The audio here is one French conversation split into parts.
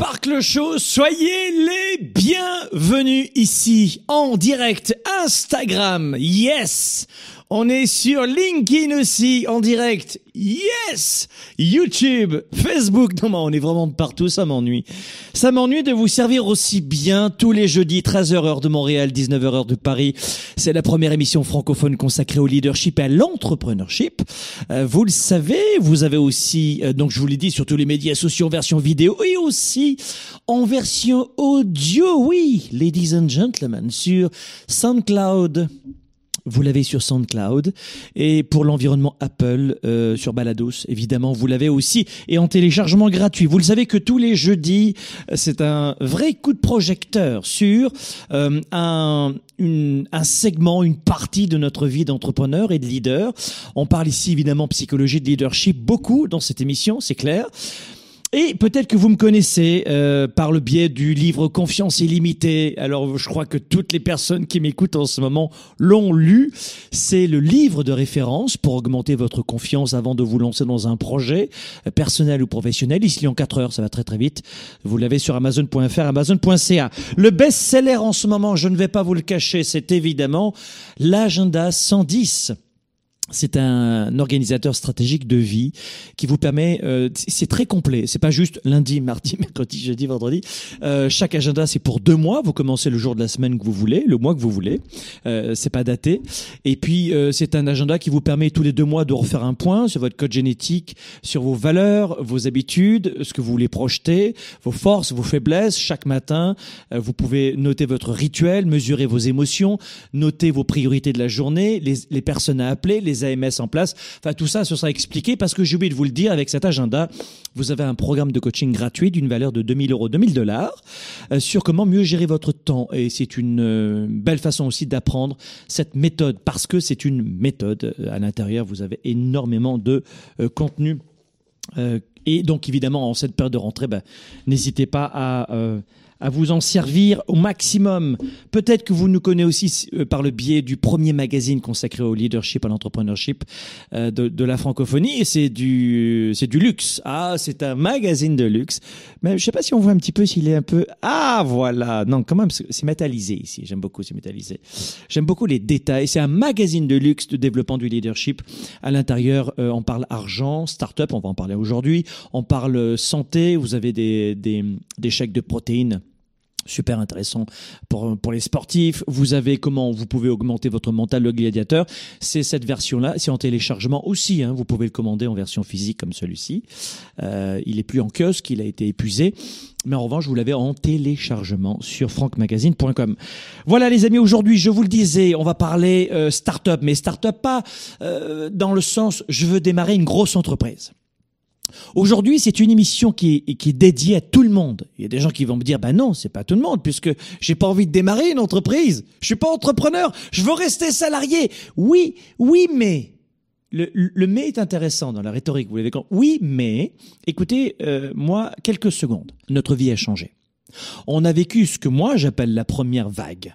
Sparkle Show, soyez les bienvenus ici en direct Instagram. Yes, on est sur LinkedIn aussi en direct. Yes YouTube, Facebook. Non, mais on est vraiment partout, ça m'ennuie. Ça m'ennuie de vous servir aussi bien tous les jeudis, 13h heure de Montréal, 19h heure de Paris. C'est la première émission francophone consacrée au leadership et à l'entrepreneurship. Euh, vous le savez, vous avez aussi, euh, donc je vous l'ai dit, sur tous les médias sociaux en version vidéo et aussi en version audio, oui, ladies and gentlemen, sur SoundCloud. Vous l'avez sur SoundCloud et pour l'environnement Apple euh, sur Balados, évidemment, vous l'avez aussi et en téléchargement gratuit. Vous le savez que tous les jeudis, euh, c'est un vrai coup de projecteur sur euh, un, une, un segment, une partie de notre vie d'entrepreneur et de leader. On parle ici évidemment psychologie de leadership beaucoup dans cette émission, c'est clair. Et peut-être que vous me connaissez euh, par le biais du livre Confiance illimitée. Alors je crois que toutes les personnes qui m'écoutent en ce moment l'ont lu. C'est le livre de référence pour augmenter votre confiance avant de vous lancer dans un projet euh, personnel ou professionnel. Il se lit en 4 heures, ça va très très vite. Vous l'avez sur amazon.fr, amazon.ca. Le best-seller en ce moment, je ne vais pas vous le cacher, c'est évidemment l'agenda 110. C'est un organisateur stratégique de vie qui vous permet. Euh, c'est très complet. C'est pas juste lundi, mardi, mercredi, jeudi, vendredi. Euh, chaque agenda c'est pour deux mois. Vous commencez le jour de la semaine que vous voulez, le mois que vous voulez. Euh, c'est pas daté. Et puis euh, c'est un agenda qui vous permet tous les deux mois de refaire un point sur votre code génétique, sur vos valeurs, vos habitudes, ce que vous voulez projeter, vos forces, vos faiblesses. Chaque matin, euh, vous pouvez noter votre rituel, mesurer vos émotions, noter vos priorités de la journée, les, les personnes à appeler, les AMS en place. Enfin, tout ça, ce sera expliqué parce que j'ai oublié de vous le dire, avec cet agenda, vous avez un programme de coaching gratuit d'une valeur de 2000 euros, 2000 dollars, euh, sur comment mieux gérer votre temps. Et c'est une euh, belle façon aussi d'apprendre cette méthode parce que c'est une méthode. Euh, À l'intérieur, vous avez énormément de contenu. Et donc, évidemment, en cette période de rentrée, ben, n'hésitez pas à, à vous en servir au maximum. Peut-être que vous nous connaissez aussi euh, par le biais du premier magazine consacré au leadership, à l'entrepreneurship euh, de, de la francophonie. C'est du, c'est du luxe. Ah, c'est un magazine de luxe. Mais je sais pas si on voit un petit peu s'il est un peu. Ah, voilà. Non, quand même, c'est c'est métallisé ici. J'aime beaucoup, c'est métallisé. J'aime beaucoup les détails. C'est un magazine de luxe de développement du leadership. À l'intérieur, euh, on parle argent, start-up, on va en parler aujourd'hui. On parle euh, santé. Vous avez des, des, des chèques de protéines super intéressant pour, pour les sportifs. Vous avez comment vous pouvez augmenter votre mental le gladiateur. C'est cette version-là. C'est en téléchargement aussi. Hein. Vous pouvez le commander en version physique comme celui-ci. Euh, il est plus en kiosque, il a été épuisé. Mais en revanche, vous l'avez en téléchargement sur francmagazine.com. Voilà les amis, aujourd'hui, je vous le disais, on va parler euh, start-up, mais start-up pas euh, dans le sens je veux démarrer une grosse entreprise. Aujourd'hui, c'est une émission qui est, dédiée à tout le monde. Il y a des gens qui vont me dire, bah non, c'est pas tout le monde, puisque j'ai pas envie de démarrer une entreprise. Je suis pas entrepreneur. Je veux rester salarié. Oui, oui, mais. Le, le mais est intéressant dans la rhétorique, vous l'avez compris. Oui, mais, écoutez, euh, moi, quelques secondes. Notre vie a changé. On a vécu ce que moi j'appelle la première vague.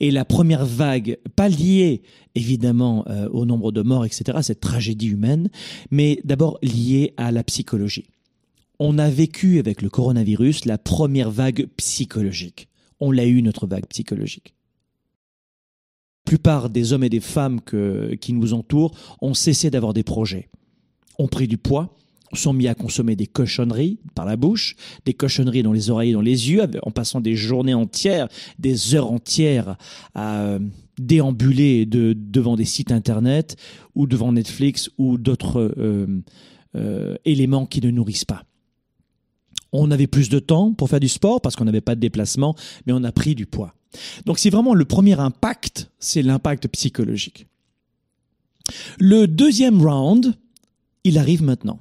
Et la première vague, pas liée évidemment euh, au nombre de morts, etc., cette tragédie humaine, mais d'abord liée à la psychologie. On a vécu avec le coronavirus la première vague psychologique. On l'a eu, notre vague psychologique. La plupart des hommes et des femmes qui nous entourent ont cessé d'avoir des projets, ont pris du poids, sont mis à consommer des cochonneries par la bouche, des cochonneries dans les oreilles et dans les yeux, en passant des journées entières, des heures entières à euh, déambuler de, devant des sites internet ou devant Netflix ou d'autres euh, euh, éléments qui ne nourrissent pas. On avait plus de temps pour faire du sport parce qu'on n'avait pas de déplacement, mais on a pris du poids. Donc c'est vraiment le premier impact, c'est l'impact psychologique. Le deuxième round, il arrive maintenant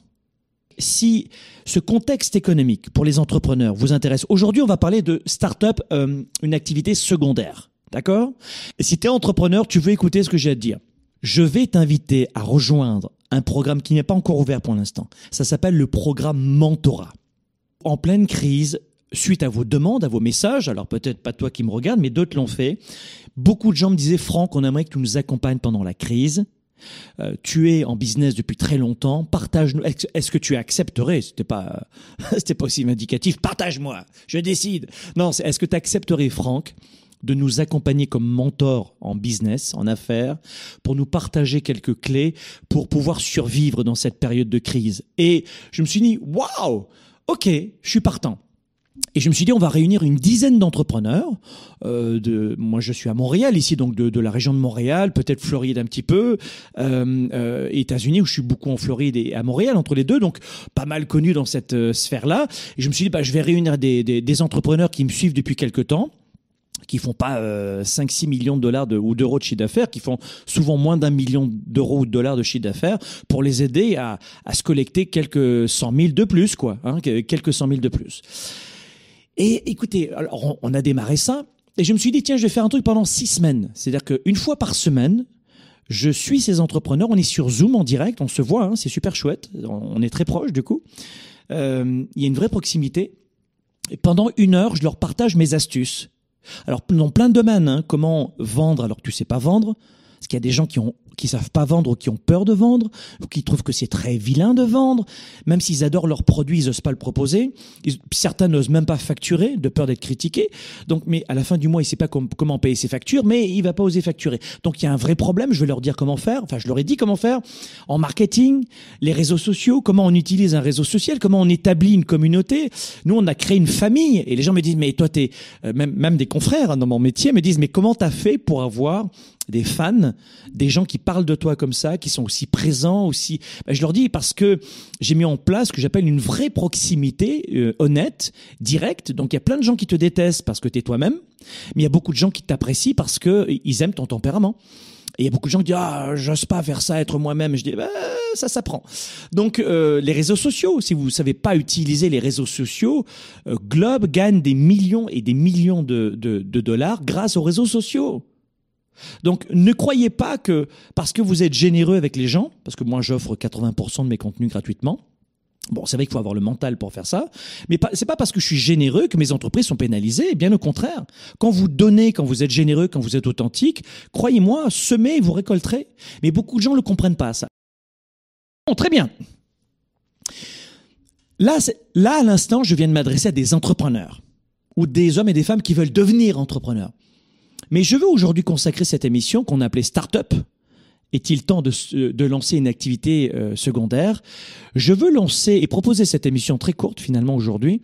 si ce contexte économique pour les entrepreneurs vous intéresse, aujourd'hui on va parler de start-up, euh, une activité secondaire. D'accord? Et si tu es entrepreneur, tu veux écouter ce que j'ai à te dire. Je vais t'inviter à rejoindre un programme qui n'est pas encore ouvert pour l'instant. Ça s'appelle le programme Mentorat. En pleine crise, suite à vos demandes, à vos messages, alors peut-être pas toi qui me regardes, mais d'autres l'ont fait, beaucoup de gens me disaient, Franck, on aimerait que tu nous accompagnes pendant la crise. Euh, tu es en business depuis très longtemps, partage-nous. Est-ce que tu accepterais C'était pas, c'était pas aussi indicatif. Partage-moi, je décide. Non, est-ce que tu accepterais, Franck, de nous accompagner comme mentor en business, en affaires, pour nous partager quelques clés pour pouvoir survivre dans cette période de crise? Et je me suis dit, waouh, ok, je suis partant. Et je me suis dit, on va réunir une dizaine d'entrepreneurs. Euh, de, moi, je suis à Montréal, ici, donc de, de la région de Montréal, peut-être Floride un petit peu, euh, euh, États-Unis, où je suis beaucoup en Floride et à Montréal, entre les deux, donc pas mal connu dans cette euh, sphère-là. Et je me suis dit, bah, je vais réunir des, des, des entrepreneurs qui me suivent depuis quelques temps qui font pas euh, 5-6 millions de dollars ou d'euros de chiffre d'affaires, qui font souvent moins d'un million d'euros ou de dollars de chiffre d'affaires, pour les aider à, à se collecter quelques cent mille de plus, quoi, hein, quelques cent mille de plus. Et écoutez, alors on a démarré ça, et je me suis dit, tiens, je vais faire un truc pendant six semaines. C'est-à-dire qu'une fois par semaine, je suis ces entrepreneurs, on est sur Zoom en direct, on se voit, hein, c'est super chouette, on est très proche du coup. Euh, il y a une vraie proximité. Et pendant une heure, je leur partage mes astuces. Alors, dans plein de domaines, hein, comment vendre alors que tu sais pas vendre, parce qu'il y a des gens qui ont qui savent pas vendre ou qui ont peur de vendre, ou qui trouvent que c'est très vilain de vendre, même s'ils adorent leurs produits, ils n'osent pas le proposer. certains n'osent même pas facturer de peur d'être critiqués. Donc, mais à la fin du mois, il sait pas comment payer ses factures, mais il va pas oser facturer. Donc, il y a un vrai problème. Je vais leur dire comment faire. Enfin, je leur ai dit comment faire en marketing, les réseaux sociaux, comment on utilise un réseau social, comment on établit une communauté. Nous, on a créé une famille et les gens me disent, mais toi, t'es euh, même des confrères hein, dans mon métier me disent, mais comment t'as fait pour avoir des fans, des gens qui parlent de toi comme ça, qui sont aussi présents, aussi. Ben, je leur dis parce que j'ai mis en place ce que j'appelle une vraie proximité euh, honnête, directe. Donc il y a plein de gens qui te détestent parce que tu es toi-même, mais il y a beaucoup de gens qui t'apprécient parce que ils aiment ton tempérament. Et il y a beaucoup de gens qui disent ah j'ose pas faire ça être moi-même. Je dis bah, ça s'apprend. Donc euh, les réseaux sociaux, si vous savez pas utiliser les réseaux sociaux, euh, Globe gagne des millions et des millions de, de, de dollars grâce aux réseaux sociaux. Donc ne croyez pas que parce que vous êtes généreux avec les gens, parce que moi j'offre 80% de mes contenus gratuitement, Bon, c'est vrai qu'il faut avoir le mental pour faire ça, mais c'est pas parce que je suis généreux que mes entreprises sont pénalisées, bien au contraire. Quand vous donnez, quand vous êtes généreux, quand vous êtes authentique, croyez-moi, semez, vous récolterez. Mais beaucoup de gens ne le comprennent pas, ça. Bon, très bien. Là, là, à l'instant, je viens de m'adresser à des entrepreneurs ou des hommes et des femmes qui veulent devenir entrepreneurs. Mais je veux aujourd'hui consacrer cette émission qu'on appelait Startup. Est-il temps de, lancer une activité euh, secondaire? Je veux lancer et proposer cette émission très courte finalement aujourd'hui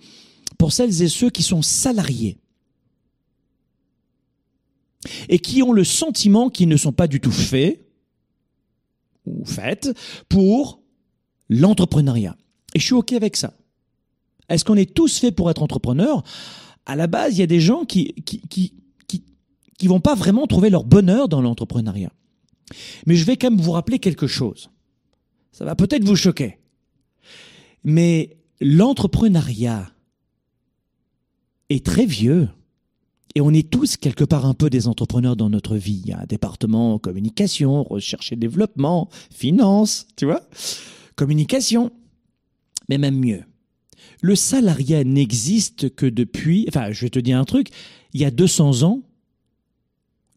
pour celles et ceux qui sont salariés et qui ont le sentiment qu'ils ne sont pas du tout faits ou faites pour l'entrepreneuriat. Et je suis OK avec ça. Est-ce qu'on est tous faits pour être entrepreneurs? À la base, il y a des gens qui, qui vont pas vraiment trouver leur bonheur dans l'entrepreneuriat. Mais je vais quand même vous rappeler quelque chose. Ça va peut-être vous choquer. Mais l'entrepreneuriat est très vieux. Et on est tous quelque part un peu des entrepreneurs dans notre vie. Il y a un département communication, recherche et développement, finance, tu vois, communication. Mais même mieux. Le salariat n'existe que depuis, enfin, je vais te dire un truc, il y a 200 ans,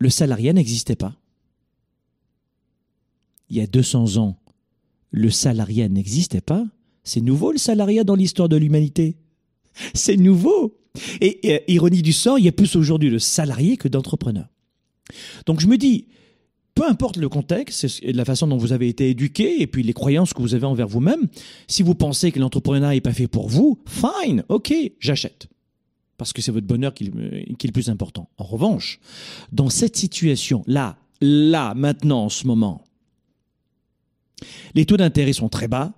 le salariat n'existait pas. Il y a 200 ans, le salariat n'existait pas. C'est nouveau le salariat dans l'histoire de l'humanité. C'est nouveau. Et, ironie du sort, il y a plus aujourd'hui de salariés que d'entrepreneurs. Donc je me dis, peu peu importe le contexte et la façon dont vous avez été éduqué et puis les croyances que vous avez envers vous-même, si vous pensez que l'entrepreneuriat n'est pas fait pour vous, fine, ok, j'achète. Parce que c'est votre bonheur qui, est le plus important. En revanche, dans cette situation, là, là, maintenant, en ce moment, les taux d'intérêt sont très bas,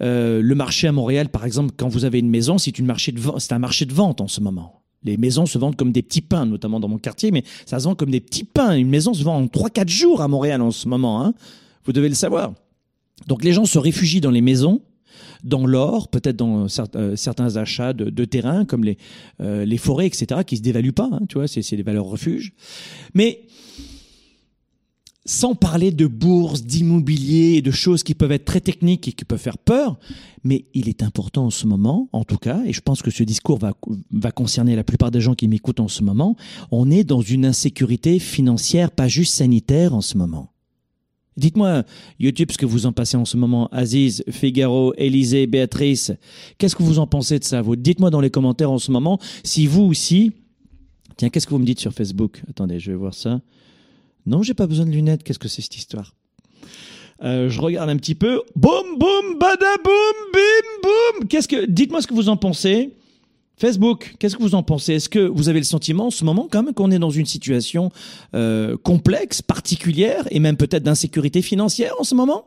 euh, le marché à Montréal, par exemple, quand vous avez une maison, c'est, c'est un marché de vente en ce moment. Les maisons se vendent comme des petits pains, notamment dans mon quartier, mais ça se vend comme des petits pains. Une maison se vend en 3-4 jours à Montréal en ce moment. Hein. Vous devez le savoir. Donc les gens se réfugient dans les maisons, dans l'or, peut-être dans euh, certains achats de, de terrain, comme les, euh, les forêts, etc., qui se dévaluent pas. Hein, tu vois, c'est, des valeurs refuges. Mais sans parler de bourse, d'immobilier de choses qui peuvent être très techniques et qui peuvent faire peur, mais il est important en ce moment, en tout cas, et je pense que ce discours va, va concerner la plupart des gens qui m'écoutent en ce moment, on est dans une insécurité financière, pas juste sanitaire en ce moment. Dites-moi, YouTube, ce que vous en passez en ce moment. Aziz, Figaro, Élisée, Béatrice, qu'est-ce que vous en pensez de ça? Vous Dites-moi dans les commentaires en ce moment si vous aussi... Tiens, qu'est-ce que vous me dites sur Facebook? Attendez, je vais voir ça. Non, j'ai pas besoin de lunettes. Qu'est-ce que c'est cette histoire? Euh, je regarde un petit peu. Boum, boum, badaboum, bim, boum. Qu'est-ce que, dites-moi ce que vous en pensez. Facebook, qu'est-ce que vous en pensez? Est-ce que vous avez le sentiment en ce moment quand même qu'on est dans une situation euh, complexe, particulière et même peut-être d'insécurité financière en ce moment?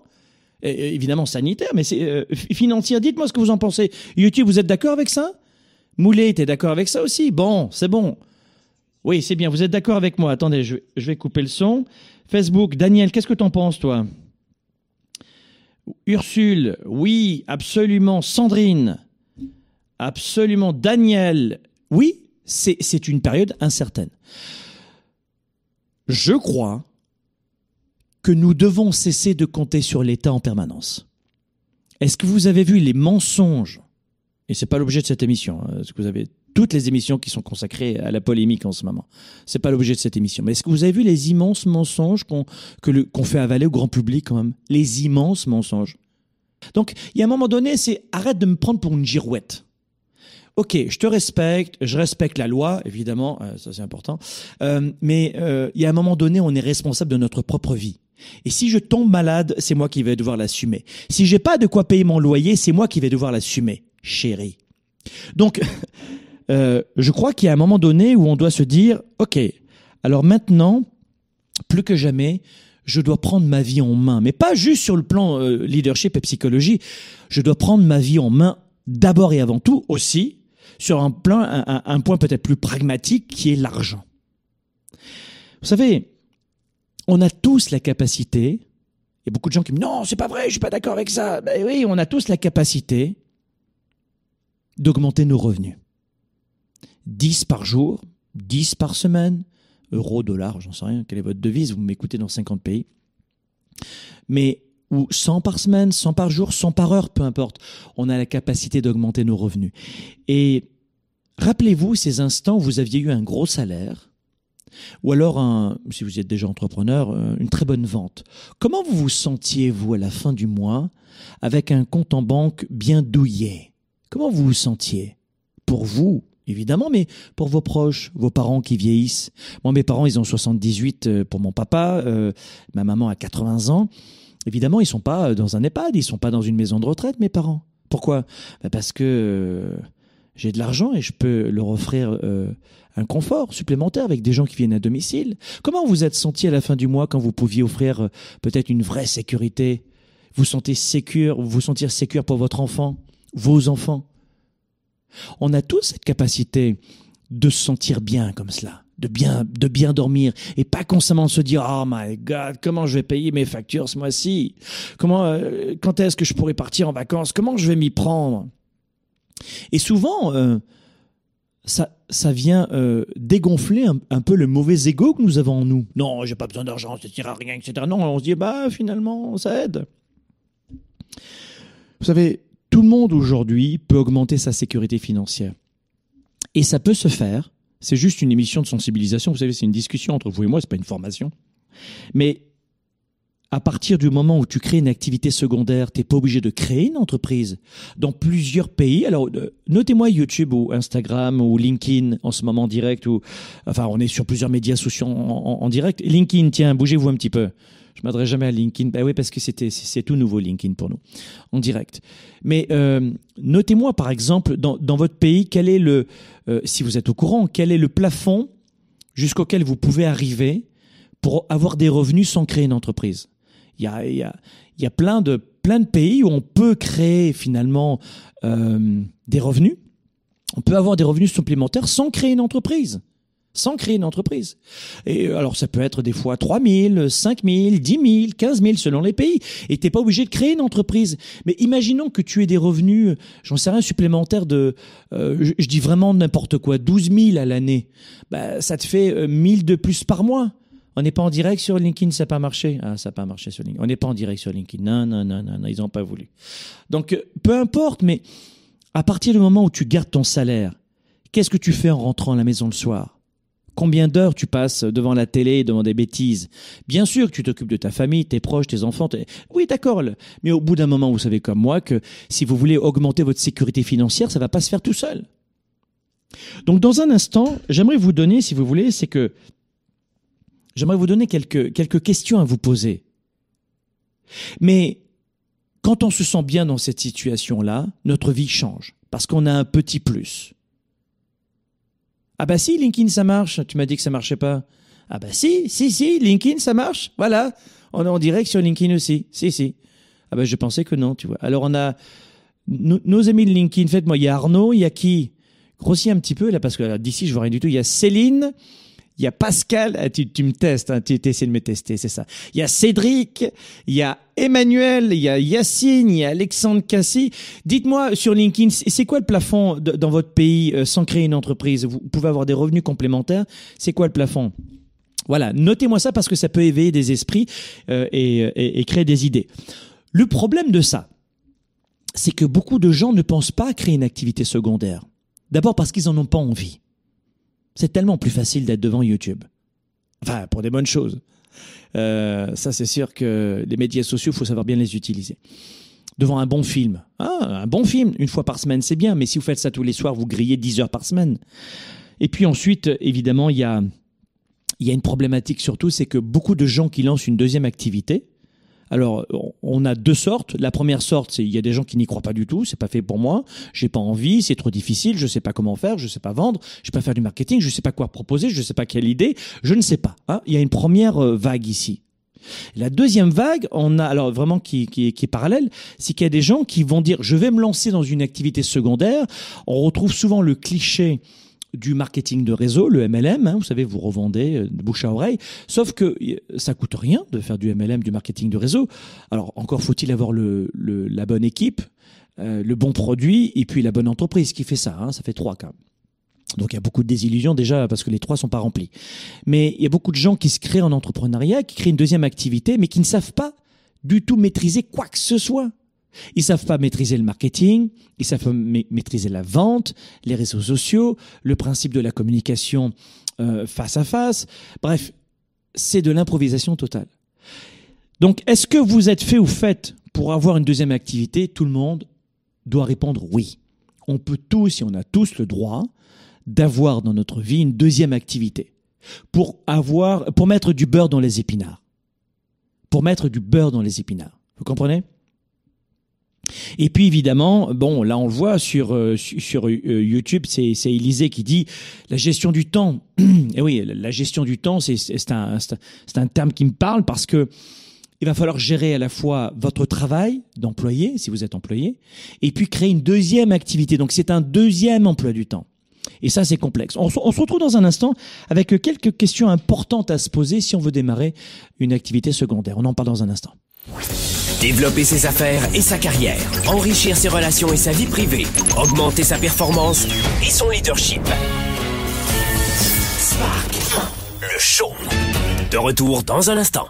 Évidemment sanitaire, mais euh, financière. Dites-moi ce que vous en pensez. YouTube, vous êtes d'accord avec ça? Moulet était d'accord avec ça aussi? Bon, c'est bon. Oui, c'est bien. Vous êtes d'accord avec moi Attendez, je, vais couper le son. Facebook, Daniel, qu'est-ce que tu en penses, toi? Ursule, oui, absolument. Sandrine, absolument. Daniel, oui, c'est une période incertaine. Je crois que nous devons cesser de compter sur l'État en permanence. Est-ce que vous avez vu les mensonges Et c'est pas l'objet de cette émission. Hein, est-ce que vous avez toutes les émissions qui sont consacrées à la polémique en ce moment? C'est pas l'objet de cette émission. Mais est-ce que vous avez vu les immenses mensonges qu'on fait avaler au grand public quand même? Les immenses mensonges. Donc, il y a un moment donné, c'est arrête de me prendre pour une girouette. Ok, je te respecte, je respecte la loi, évidemment, euh, ça c'est important. Euh, mais euh, il y a un moment donné, on est responsable de notre propre vie. Et si je tombe malade, c'est moi qui vais devoir l'assumer. Si j'ai pas de quoi payer mon loyer, c'est moi qui vais devoir l'assumer, chérie. Donc, Euh, je crois qu'il y a un moment donné où on doit se dire, OK, alors maintenant, plus que jamais, je dois prendre ma vie en main, mais pas juste sur le plan euh, leadership et psychologie, je dois prendre ma vie en main d'abord et avant tout aussi sur un plan, un, point peut-être plus pragmatique qui est l'argent. Vous savez, on a tous la capacité, il y a beaucoup de gens qui me disent non, c'est pas vrai, je suis pas d'accord avec ça. Ben oui, on a tous la capacité d'augmenter nos revenus. 10 par jour, 10 par semaine, euro, dollar, j'en sais rien, quelle est votre devise, vous m'écoutez dans 50 pays. Mais ou 100 par semaine, 100 par jour, 100 par heure, peu importe, on a la capacité d'augmenter nos revenus. Et rappelez-vous ces instants où vous aviez eu un gros salaire, ou alors, un, si vous êtes déjà entrepreneur, euh, une très bonne vente. Comment vous vous sentiez, vous, à la fin du mois, avec un compte en banque bien douillé Comment vous vous sentiez? Pour vous, évidemment, mais pour vos proches, vos parents qui vieillissent. Moi, mes parents, ils ont 78 euh, pour mon papa, euh, ma maman a 80 ans. Évidemment, ils sont pas euh, dans un EHPAD, ils sont pas dans une maison de retraite, mes parents. Pourquoi? Bah, Parce que j'ai de l'argent et je peux leur offrir un confort supplémentaire avec des gens qui viennent à domicile. Comment vous êtes senti à la fin du mois quand vous pouviez offrir peut-être une vraie sécurité? Vous sentez sécure, vous sentir sécure pour votre enfant, vos enfants? On a tous cette capacité de se sentir bien comme cela, de bien, de bien dormir et pas constamment se dire oh my god comment je vais payer mes factures ce mois-ci, comment, euh, quand est-ce que je pourrais partir en vacances, comment je vais m'y prendre? Et souvent, euh, ça, vient euh, dégonfler un, peu le mauvais ego que nous avons en nous. Non, j'ai pas besoin d'argent, ça ne à rien, etc. Non, on se dit bah finalement ça aide. Vous savez, tout le monde aujourd'hui peut augmenter sa sécurité financière. Et ça peut se faire. C'est juste une émission de sensibilisation. Vous savez, c'est une discussion entre vous et moi, c'est pas une formation. Mais à partir du moment où tu crées une activité secondaire, t'es pas obligé de créer une entreprise. Dans plusieurs pays, alors euh, notez-moi YouTube ou Instagram ou LinkedIn en ce moment en direct enfin on est sur plusieurs médias sociaux en, direct. LinkedIn, tiens, bougez-vous un petit peu. Je m'adresse jamais à LinkedIn. Ben oui, parce que c'était c'est tout nouveau LinkedIn pour nous en direct. Mais euh, notez-moi par exemple dans, dans votre pays quel est le euh, si vous êtes au courant quel est le plafond jusqu'auquel vous pouvez arriver pour avoir des revenus sans créer une entreprise? Il y a, y a, y a plein, de, plein de pays où on peut créer finalement euh, des revenus. On peut avoir des revenus supplémentaires sans créer une entreprise. Sans créer une entreprise. Et euh, alors ça peut être des fois 3 000, 5 000, 10 000, 15 000 selon les pays. Et t'es pas obligé de créer une entreprise. Mais imaginons que tu aies des revenus, j'en sais rien, supplémentaires de, euh, je, dis vraiment n'importe quoi, 12 000 à l'année. Bah, ça te fait euh, 1000 de plus par mois. On n'est pas en direct sur LinkedIn, ça n'a pas marché. Ah, ça n'a pas marché sur LinkedIn. On n'est pas en direct sur LinkedIn. Non, non, non, non, non ils n'ont pas voulu. Donc, euh, peu importe, mais à partir du moment où tu gardes ton salaire, qu'est-ce que tu fais en rentrant à la maison le soir? Combien d'heures tu passes devant la télé, devant des bêtises? Bien sûr que tu t'occupes de ta famille, tes proches, tes enfants. Oui, d'accord. Mais au bout d'un moment, vous savez comme moi que si vous voulez augmenter votre sécurité financière, ça va pas se faire tout seul. Donc, dans un instant, j'aimerais vous donner, si vous voulez, c'est que J'aimerais vous donner quelques, quelques questions à vous poser. Mais quand on se sent bien dans cette situation-là, notre vie change parce qu'on a un petit plus. Ah bah si, LinkedIn, ça marche. Tu m'as dit que ça marchait pas. Ah bah si, si, si, LinkedIn, ça marche. Voilà. On est en direct sur LinkedIn aussi. Si, si. Ah bah je pensais que non, tu vois. Alors on a nos, amis de LinkedIn. Faites-moi, il y a Arnaud, il y a qui? Grossis un petit peu là parce que d'ici je vois rien du tout. Il y a Céline, il y a Pascal, ah, tu, tu me testes, hein, tu essaies de me tester, c'est ça. Il y a Cédric, il y a Emmanuel, il y a Yacine, il y a Alexandre Cassi. Dites-moi sur LinkedIn, c'est quoi le plafond dans votre pays euh, sans créer une entreprise? Vous pouvez avoir des revenus complémentaires. C'est quoi le plafond? Voilà, notez-moi ça parce que ça peut éveiller des esprits euh, et, et créer des idées. Le problème de ça, c'est que beaucoup de gens ne pensent pas à créer une activité secondaire. D'abord parce qu'ils en ont pas envie. C'est tellement plus facile d'être devant YouTube. Enfin, pour des bonnes choses. Euh, ça, c'est sûr que les médias sociaux, il faut savoir bien les utiliser. Devant un bon film. Ah, un bon film, une fois par semaine, c'est bien, mais si vous faites ça tous les soirs, vous grillez 10 heures par semaine. Et puis ensuite, évidemment, il y a, il y a une problématique surtout, c'est que beaucoup de gens qui lancent une deuxième activité, alors, on a deux sortes. La première sorte, c'est il y a des gens qui n'y croient pas du tout. C'est pas fait pour moi. J'ai pas envie. C'est trop difficile. Je sais pas comment faire. Je sais pas vendre. Je sais pas faire du marketing. Je sais pas quoi proposer. Je sais pas quelle idée. Je ne sais pas. Hein. Il y a une première euh, vague ici. La deuxième vague, on a alors vraiment qui, qui, qui est parallèle, c'est qu'il y a des gens qui vont dire je vais me lancer dans une activité secondaire. On retrouve souvent le cliché du marketing de réseau, le MLM. Hein, vous savez, vous revendez euh, bouche à oreille. Sauf que ça coûte rien de faire du MLM, du marketing de réseau. Alors encore faut-il avoir le, la bonne équipe, euh, le bon produit et puis la bonne entreprise qui fait ça. Hein, ça fait trois cas. Donc il y a beaucoup de désillusions déjà parce que les trois sont pas remplis. Mais il y a beaucoup de gens qui se créent en entrepreneuriat, qui créent une deuxième activité, mais qui ne savent pas du tout maîtriser quoi que ce soit. Ils savent pas maîtriser le marketing, ils savent pas maîtriser la vente, les réseaux sociaux, le principe de la communication euh, face à face. Bref, c'est de l'improvisation totale. Donc, est-ce que vous êtes fait ou fait pour avoir une deuxième activité? Tout le monde doit répondre oui. On peut tous, et on a tous le droit d'avoir dans notre vie une deuxième activité pour avoir, pour mettre du beurre dans les épinards. Pour mettre du beurre dans les épinards. Vous comprenez? Et puis évidemment, bon, là on le voit sur euh, sur euh, YouTube, c'est c'est Élisée qui dit la gestion du temps. Et oui, la gestion du temps, c'est c'est un c'est un terme qui me parle parce que il va falloir gérer à la fois votre travail d'employé, si vous êtes employé, et puis créer une deuxième activité. Donc c'est un deuxième emploi du temps. Et ça, c'est complexe. On, se retrouve dans un instant avec quelques questions importantes à se poser si on veut démarrer une activité secondaire. On en parle dans un instant. Développer ses affaires et sa carrière, enrichir ses relations et sa vie privée, augmenter sa performance et son leadership. Spark, le show. De retour dans un instant.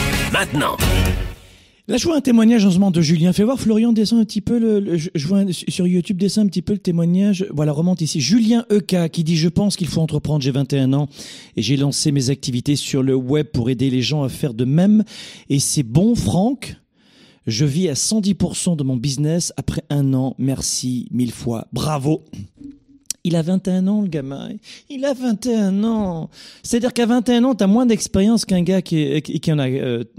maintenant. Là, je vois un témoignage en ce moment de Julien. Fais voir, Florian, descend un petit peu le, je, vois sur YouTube, descend un petit peu le témoignage. Voilà, remonte ici. Julien EK qui dit, je pense qu'il faut entreprendre. J'ai 21 ans et j'ai lancé mes activités sur le web pour aider les gens à faire de même. Et c'est bon, Franck? Je vis à 110% de mon business après un an. Merci mille fois. Bravo. Il a 21 ans, le gamin. Il a 21 ans. C'est-à-dire qu'à 21 ans, tu as moins d'expérience qu'un gars qui, qui, en a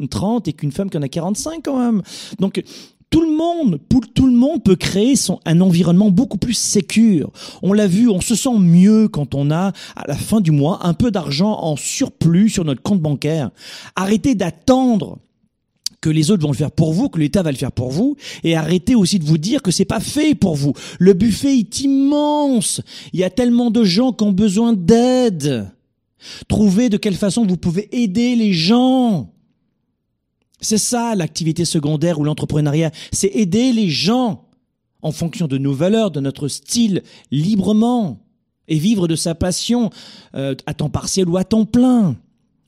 30 euh, et qu'une femme qui en a 45 quand même. Donc, tout le monde, tout le monde peut créer un environnement beaucoup plus sécure. On l'a vu, on se sent mieux quand on a, à la fin du mois, un peu d'argent en surplus sur notre compte bancaire. Arrêtez d'attendre que les autres vont le faire pour vous, que l'État va le faire pour vous, et arrêtez aussi de vous dire que c'est pas fait pour vous. Le buffet est immense. Il y a tellement de gens qui ont besoin d'aide. Trouvez de quelle façon vous pouvez aider les gens. C'est ça l'activité secondaire ou l'entrepreneuriat, c'est aider les gens en fonction de nos valeurs, de notre style, librement, et vivre de sa passion euh, à temps partiel ou à temps plein.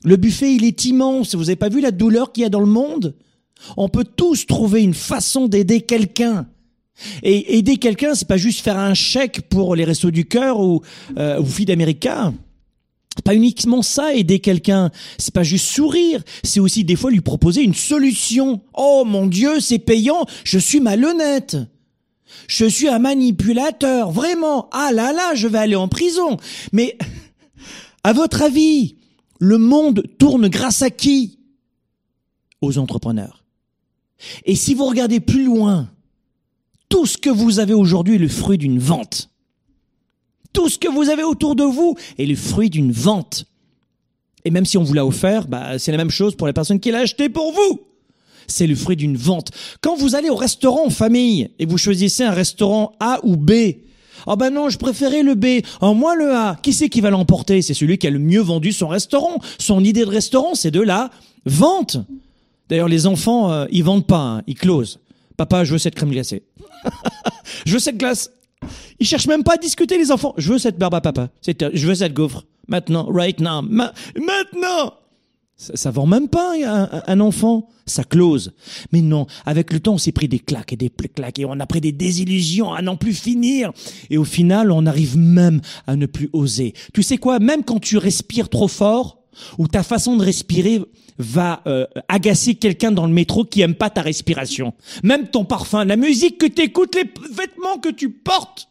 Le buffet, il est immense. Vous avez pas vu la douleur qu'il y a dans le monde? On peut tous trouver une façon d'aider quelqu'un. Et aider quelqu'un, c'est pas juste faire un chèque pour les restos du cœur ou euh, ou. Pas uniquement ça, aider quelqu'un. C'est pas juste sourire. C'est aussi des fois lui proposer une solution. Oh mon Dieu, c'est payant. Je suis malhonnête. Je suis un manipulateur. Vraiment. Ah là là, je vais aller en prison. Mais, à votre avis, le monde tourne grâce à qui? Aux entrepreneurs. Et si vous regardez plus loin, tout ce que vous avez aujourd'hui est le fruit d'une vente. Tout ce que vous avez autour de vous est le fruit d'une vente. Et même si on vous l'a offert, bah, c'est la même chose pour la personne qui l'a acheté pour vous. C'est le fruit d'une vente. Quand vous allez au restaurant en famille et vous choisissez un restaurant A ou B, Oh ben non, je préférais le B. Oh moi le A. Qui c'est qui va l'emporter? C'est celui qui a le mieux vendu son restaurant. Son idée de restaurant, c'est de la vente. D'ailleurs, les enfants, euh, ils vendent pas, hein, ils closent. Papa, je veux cette crème glacée. je veux cette glace. Ils cherchent même pas à discuter, les enfants. Je veux cette barbe à papa. Je veux cette gaufre. Maintenant, right now. maintenant ça, ça, vend même pas un, un, enfant, ça close. Mais non, avec le temps, on s'est pris des claques et des claques et on a pris des désillusions à n'en plus finir. Et au final, on arrive même à ne plus oser. Tu sais quoi? Même quand tu respires trop fort, ou ta façon de respirer va euh, agacer quelqu'un dans le métro qui aime pas ta respiration. Même ton parfum, la musique que tu écoutes, les vêtements que tu portent,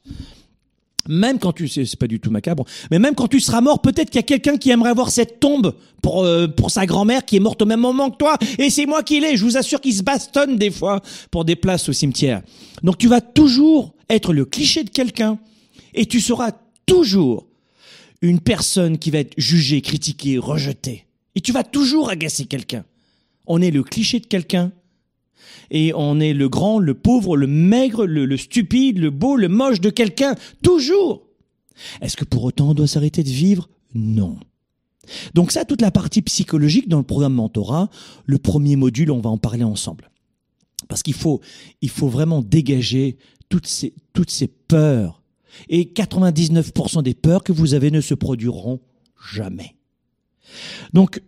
même quand tu c'est pas du tout macabre, mais même quand tu seras mort, peut-être qu'il y a quelqu'un qui aimerait avoir cette tombe pour euh, pour sa grand-mère qui est morte au même moment que toi et c'est moi qui l'ai, je vous assure qu'il se bastonne des fois pour des places au cimetière. Donc tu vas toujours être le cliché de quelqu'un et tu seras toujours une personne qui va être jugée, critiquée, rejetée. Et tu vas toujours agacer quelqu'un. On est le cliché de quelqu'un et on est le grand, le pauvre, le maigre, le, stupide, le beau, le moche de quelqu'un, toujours. Est-ce que pour autant on doit s'arrêter de vivre? Non. Donc ça, toute la partie psychologique dans le programme Mentorat, le premier module, on va en parler ensemble. Parce qu'il faut, il faut vraiment dégager toutes ces, toutes ces peurs. Et 99% des peurs que vous avez ne se produiront jamais. Donc,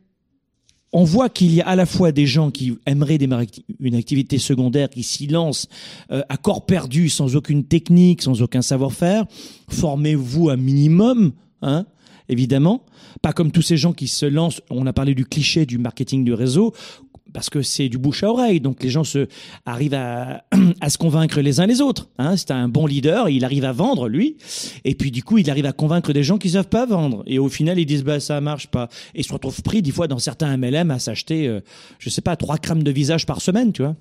on voit qu'il y a à la fois des gens qui aimeraient démarrer une activité secondaire, qui s'y lancent euh, à corps perdu, sans aucune technique, sans aucun savoir-faire. Formez-vous un minimum, hein, évidemment. Pas comme tous ces gens qui se lancent, on a parlé du cliché du marketing du réseau, parce que c'est du bouche à oreille. Donc les gens se arrivent à, à se convaincre les uns les autres. Hein. C'est un bon leader, il arrive à vendre lui, et puis du coup il arrive à convaincre des gens qui savent pas vendre. Et au final ils disent bah ça marche pas, et se retrouvent pris des fois dans certains MLM à s'acheter, euh, je sais pas, trois crèmes de visage par semaine, tu vois.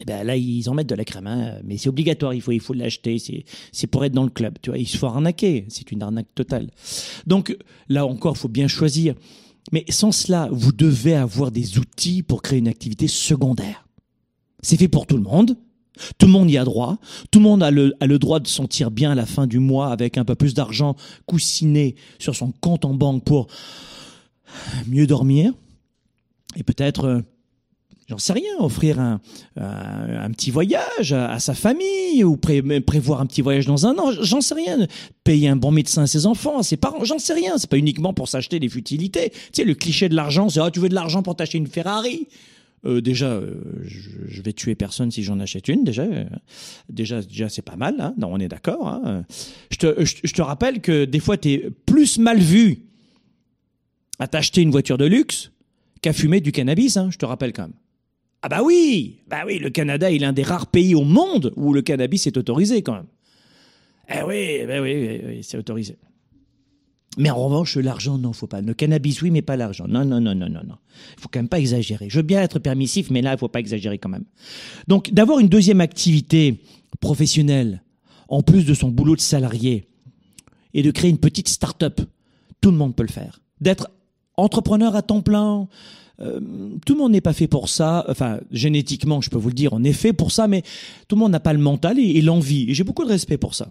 Et ben là ils en mettent de la crème, hein. mais c'est obligatoire, il faut il faut l'acheter, c'est c'est pour être dans le club, tu vois. Ils se font arnaquer, c'est une arnaque totale. Donc là encore faut bien choisir. Mais sans cela, vous devez avoir des outils pour créer une activité secondaire. C'est fait pour tout le monde. Tout le monde y a droit. Tout le monde a le, droit de sentir bien à la fin du mois avec un peu plus d'argent coussiné sur son compte en banque pour mieux dormir et peut-être euh, j'en sais rien, offrir un, un, petit voyage à, sa famille ou prévoir un petit voyage dans un an, j'en sais rien. Payer un bon médecin à ses enfants, à ses parents, j'en sais rien. C'est pas uniquement pour s'acheter des futilités. Tu sais, le cliché de l'argent, c'est ah, tu veux de l'argent pour t'acheter une Ferrari? Euh, déjà, euh, je, vais tuer personne si j'en achète une. Déjà, euh, déjà, déjà, c'est pas mal. Hein non, on est d'accord. Hein je, te, je, je te rappelle que des fois, tu es plus mal vu à t'acheter une voiture de luxe qu'à fumer du cannabis. Hein, je te rappelle quand même. Ah bah oui, bah oui, le Canada est l'un des rares pays au monde où le cannabis est autorisé quand même. Eh oui, bah oui, c'est autorisé. Mais en revanche, l'argent, non, faut pas. Le cannabis, oui, mais pas l'argent. Non, non, non, non, non, non. Il faut quand même pas exagérer. Je veux bien être permissif, mais là, il faut pas exagérer quand même. Donc, d'avoir une deuxième activité professionnelle, en plus de son boulot de salarié, et de créer une petite start-up, tout le monde peut le faire. D'être entrepreneur à temps plein, euh, tout le monde n'est pas fait pour ça. Enfin, génétiquement, je peux vous le dire, on est fait pour ça, mais tout le monde n'a pas le mental et, l'envie. Et j'ai beaucoup de respect pour ça.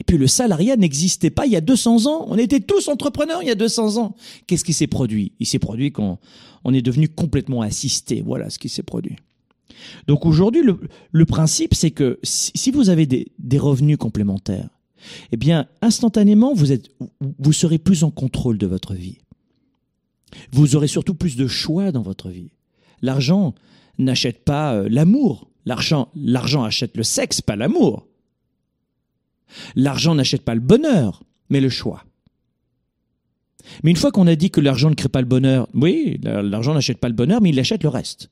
Et puis le salariat n'existait pas il y a 200 ans. On était tous entrepreneurs il y a 200 ans. Qu'est-ce qui s'est produit? Il s'est produit qu'on on est devenu complètement assisté. Voilà ce qui s'est produit. Donc aujourd'hui, le, le, principe, c'est que si, vous avez des, des, revenus complémentaires, eh bien, instantanément, vous, êtes, vous serez plus en contrôle de votre vie. Vous aurez surtout plus de choix dans votre vie. L'argent n'achète pas euh, l'amour. L'argent, l'argent achète le sexe, pas l'amour. L'argent n'achète pas le bonheur, mais le choix. Mais une fois qu'on a dit que l'argent ne crée pas le bonheur, oui, l'argent n'achète pas le bonheur, mais il achète le reste.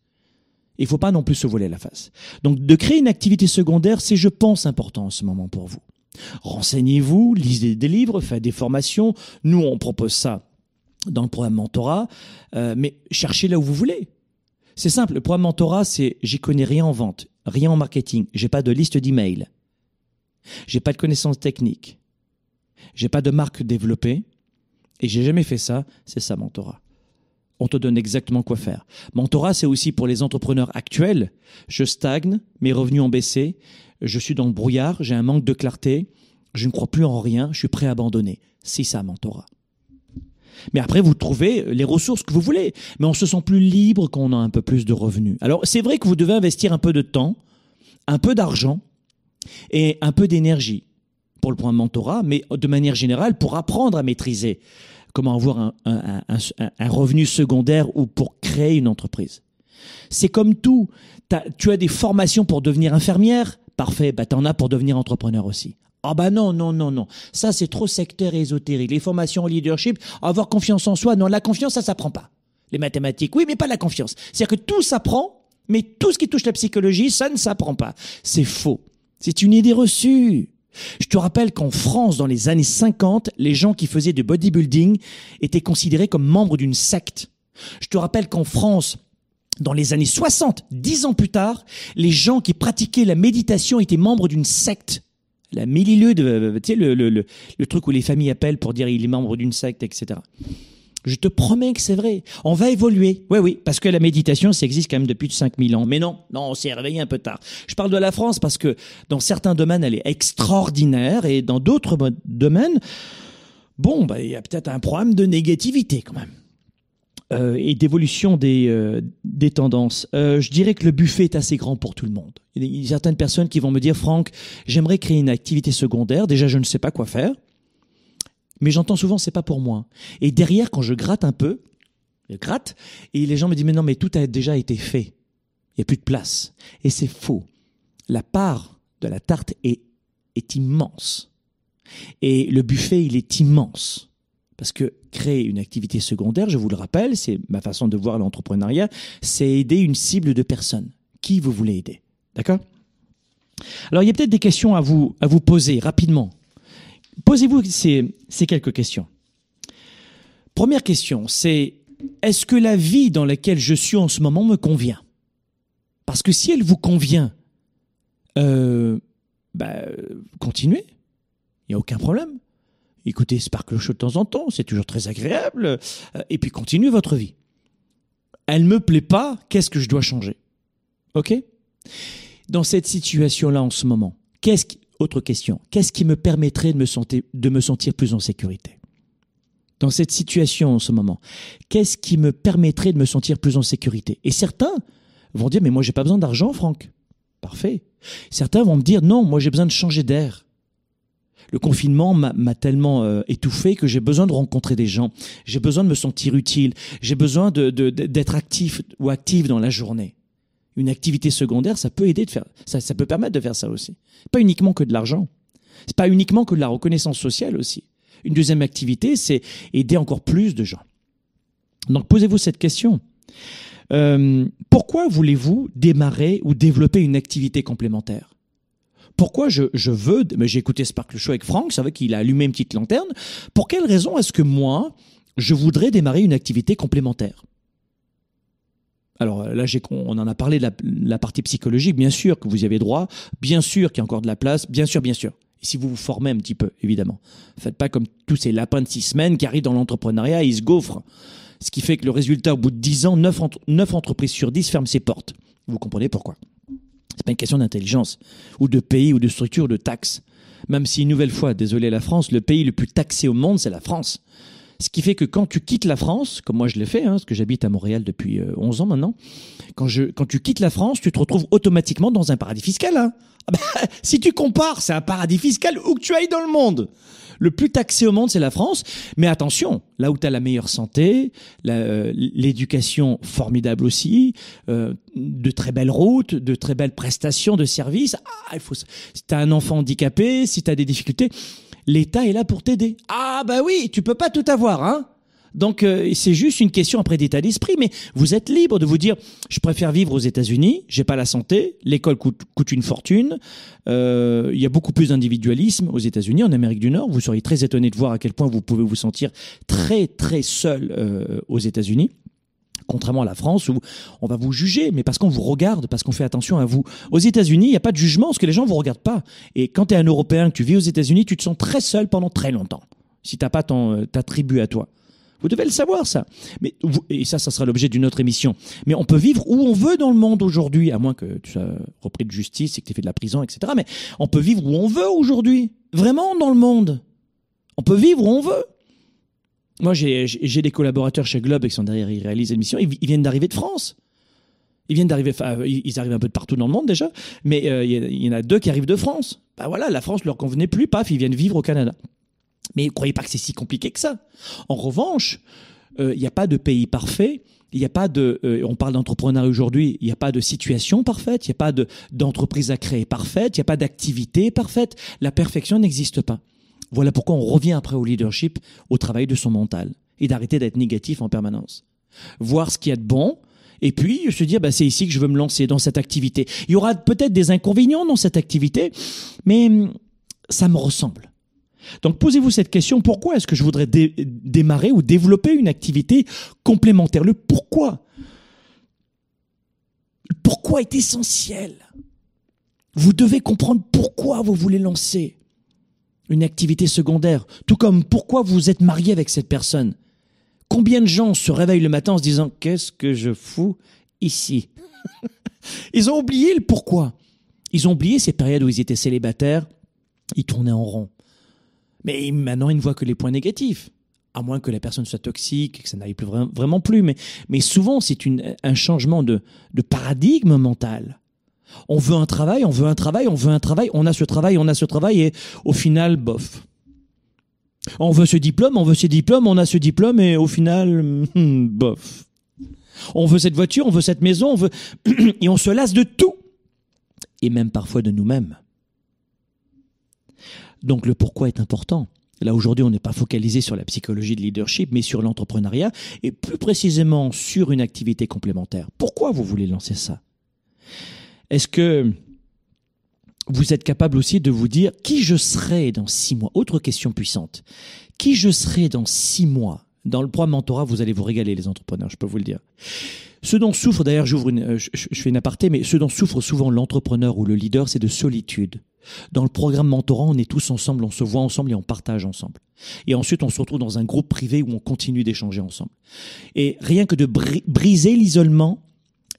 Il ne faut pas non plus se voler la face. Donc de créer une activité secondaire, c'est, je pense, important en ce moment pour vous. Renseignez-vous, lisez des livres, faites des formations. Nous, on propose ça dans le programme Mentorat, euh, mais cherchez là où vous voulez. C'est simple, le programme Mentorat, c'est j'y connais rien en vente, rien en marketing, j'ai pas de liste d'emails, j'ai pas de connaissances techniques, j'ai pas de marque développée, et j'ai jamais fait ça, c'est ça Mentorat. on te donne exactement quoi faire. Mentorat, c'est aussi pour les entrepreneurs actuels. Je stagne, mes revenus ont baissé, je suis dans le brouillard, j'ai un manque de clarté, je ne crois plus en rien, je suis prêt à abandonner. C'est ça, mentorat. Mais après, vous trouvez les ressources que vous voulez. Mais on se sent plus libre quand on a un peu plus de revenus. Alors, c'est vrai que vous devez investir un peu de temps, un peu d'argent et un peu d'énergie pour le point de mentorat, mais de manière générale, pour apprendre à maîtriser comment avoir un, revenu secondaire ou pour créer une entreprise. C'est comme tout. tu as des formations pour devenir infirmière, parfait, bah t'en as pour devenir entrepreneur aussi. Ah bah non, non, non, non. Ça, c'est trop sectaire et ésotérique. Les formations en leadership, avoir confiance en soi, non, la confiance, ça s'apprend pas. Les mathématiques, oui, mais pas la confiance. C'est-à-dire que tout s'apprend, mais tout ce qui touche la psychologie, ça ne s'apprend pas. C'est faux. C'est une idée reçue. Je te rappelle qu'en France, dans les années 50, les gens qui faisaient du bodybuilding étaient considérés comme membres d'une secte. Je te rappelle qu'en France, dans les années 60, dix ans plus tard, les gens qui pratiquaient la méditation étaient membres d'une secte la milieu de, tu sais, le, le, le, le, truc où les familles appellent pour dire il est membre d'une secte, etc. Je te promets que c'est vrai. On va évoluer. Oui, oui, parce que la méditation, ça existe quand même depuis 5000 ans. Mais non, non, on s'est réveillé un peu tard. Je parle de la France parce que dans certains domaines, elle est extraordinaire et dans d'autres domaines, bon, bah, il y a peut-être un problème de négativité quand même. Euh, et d'évolution des, euh, des tendances. Euh, je dirais que le buffet est assez grand pour tout le monde. Il y a certaines personnes qui vont me dire, Franck, j'aimerais créer une activité secondaire. Déjà, je ne sais pas quoi faire. Mais j'entends souvent, c'est pas pour moi. Et derrière, quand je gratte un peu, je gratte, et les gens me disent, mais non, mais tout a déjà été fait. Il n'y a plus de place. Et c'est faux. La part de la tarte est, est immense. Et le buffet, il est immense. Parce que créer une activité secondaire, je vous le rappelle, c'est ma façon de voir l'entrepreneuriat, c'est aider une cible de personnes. Qui vous voulez aider? D'accord? Alors, il y a peut-être des questions à vous, poser rapidement. Posez-vous ces, ces quelques questions. Première question, c'est est-ce que la vie dans laquelle je suis en ce moment me convient? Parce que si elle vous convient, euh, bah, continuez, il n'y a aucun problème écoutez Sparkle Show de temps en temps, c'est toujours très agréable, euh, et puis continuez votre vie. Elle me plaît pas, qu'est-ce que je dois changer? Ok? Dans cette situation-là en ce moment, qu'est-ce qui, autre question, qu'est-ce qui me permettrait de me, sentir, de me sentir plus en sécurité? Dans cette situation en ce moment, qu'est-ce qui me permettrait de me sentir plus en sécurité? Et certains vont dire, mais moi j'ai pas besoin d'argent, Franck. Parfait. Certains vont me dire, non, moi j'ai besoin de changer d'air le confinement m'a tellement euh, étouffé que j'ai besoin de rencontrer des gens, j'ai besoin de me sentir utile, j'ai besoin d'être de, actif ou active dans la journée. Une activité secondaire, ça peut aider de faire, ça, ça peut permettre de faire ça aussi. Pas uniquement que de l'argent. C'est pas uniquement que de la reconnaissance sociale aussi. Une deuxième activité, c'est aider encore plus de gens. Donc posez-vous cette question. Euh, pourquoi voulez-vous démarrer ou développer une activité complémentaire? Pourquoi je, veux, mais j'ai écouté Sparkle Show avec Franck, c'est vrai qu'il a allumé une petite lanterne. Pour quelle raison est-ce que moi, je voudrais démarrer une activité complémentaire? Alors là, on en a parlé de la, partie psychologique, bien sûr que vous y avez droit, bien sûr qu'il y a encore de la place, bien sûr, bien sûr. Et si vous vous formez un petit peu, évidemment. Faites pas comme tous ces lapins de six semaines qui arrivent dans l'entrepreneuriat et ils se gaufrent. Ce qui fait que le résultat, au bout de dix ans, neuf, entreprises sur dix ferment ses portes. Vous comprenez pourquoi? C'est pas une question d'intelligence, ou de pays, ou de structure, de taxes. Même si, une nouvelle fois, désolé la France, le pays le plus taxé au monde, c'est la France. Ce qui fait que quand tu quittes la France, comme moi je l'ai fait, hein, parce que j'habite à Montréal depuis 11 euh, ans maintenant, quand, je, quand tu quittes la France, tu te retrouves automatiquement dans un paradis fiscal. Hein. Ah bah, si tu compares, c'est un paradis fiscal où que tu ailles dans le monde le plus taxé au monde, c'est la France. Mais attention, là où tu as la meilleure santé, euh, l'éducation formidable aussi, euh, de très belles routes, de très belles prestations de services. Ah, il faut, si tu as un enfant handicapé, si tu as des difficultés, l'État est là pour t'aider. Ah bah oui, tu peux pas tout avoir, hein donc euh, c'est juste une question après d'état d'esprit, mais vous êtes libre de vous dire je préfère vivre aux États-Unis, j'ai pas la santé, l'école coûte, une fortune, euh, il y a beaucoup plus d'individualisme aux États-Unis, en Amérique du Nord. Vous seriez très étonné de voir à quel point vous pouvez vous sentir très très seul euh, aux États-Unis contrairement à la France où on va vous juger, mais parce qu'on vous regarde, parce qu'on fait attention à vous. Aux États-Unis, il n'y a pas de jugement parce que les gens vous regardent pas. Et quand tu es un Européen, que tu vis aux États-Unis, tu te sens très seul pendant très longtemps si t'as pas ton, ta tribu à toi. Vous devez le savoir, ça. Mais, et ça, ça sera l'objet d'une autre émission. Mais on peut vivre où on veut dans le monde aujourd'hui, à moins que tu sois repris de justice et que tu aies fait de la prison, etc. Mais on peut vivre où on veut aujourd'hui. Vraiment dans le monde. On peut vivre où on veut. Moi, j'ai des collaborateurs chez Globe qui sont derrière, ils réalisent l'émission. Ils, ils viennent d'arriver de France. Ils viennent d'arriver, enfin, ils arrivent un peu de partout dans le monde déjà, mais euh, il y, en a deux qui arrivent de France. Bah voilà, la France leur convenait plus, paf, ils viennent vivre au Canada. Mais croyez pas que c'est si compliqué que ça. En revanche, euh, il n'y a pas de pays parfait. Il n'y a pas de, euh, on parle d'entrepreneuriat aujourd'hui, il n'y a pas de situation parfaite, il n'y a pas de, d'entreprise à créer parfaite, il n'y a pas d'activité parfaite. La perfection n'existe pas. Voilà pourquoi on revient après au leadership, au travail de son mental et d'arrêter d'être négatif en permanence. Voir ce qu'il y a de bon, et puis se dire bah, c'est ici que je veux me lancer dans cette activité. Il y aura peut-être des inconvénients dans cette activité, mais hum, ça me ressemble. Donc posez-vous cette question, pourquoi est-ce que je voudrais démarrer ou développer une activité complémentaire? Le pourquoi? Le pourquoi est essentiel. Vous devez comprendre pourquoi vous voulez lancer une activité secondaire, tout comme pourquoi vous êtes marié avec cette personne? Combien de gens se réveillent le matin en se disant qu'est-ce que je fous ici? Ils ont oublié le pourquoi. Ils ont oublié ces périodes où ils étaient célibataires, ils tournaient en rond. Mais maintenant, ils ne voient que les points négatifs. À moins que la personne soit toxique, que ça n'arrive plus vraiment plus. Mais, souvent, c'est un changement de paradigme mental. On veut un travail, on veut un travail, on veut un travail, on a ce travail, on a ce travail, et au final, bof. On veut ce diplôme, on veut ce diplôme, on a ce diplôme, et au final, bof. On veut cette voiture, on veut cette maison, on veut, et on se lasse de tout. Et même parfois de nous-mêmes. Donc le pourquoi est important. Là aujourd'hui, on n'est pas focalisé sur la psychologie de leadership, mais sur l'entrepreneuriat et plus précisément sur une activité complémentaire. Pourquoi vous voulez lancer ça? Est-ce que vous êtes capable aussi de vous dire qui je serai dans six mois? Autre question puissante. Qui je serai dans six mois? Dans le programme mentorat, vous allez vous régaler les entrepreneurs, je peux vous le dire. Ce dont souffre, d'ailleurs, euh, je, je fais une aparté, mais ce dont souffre souvent l'entrepreneur ou le leader, c'est de solitude. Dans le programme mentorant, on est tous ensemble, on se voit ensemble et on partage ensemble. Et ensuite, on se retrouve dans un groupe privé où on continue d'échanger ensemble. Et rien que de briser l'isolement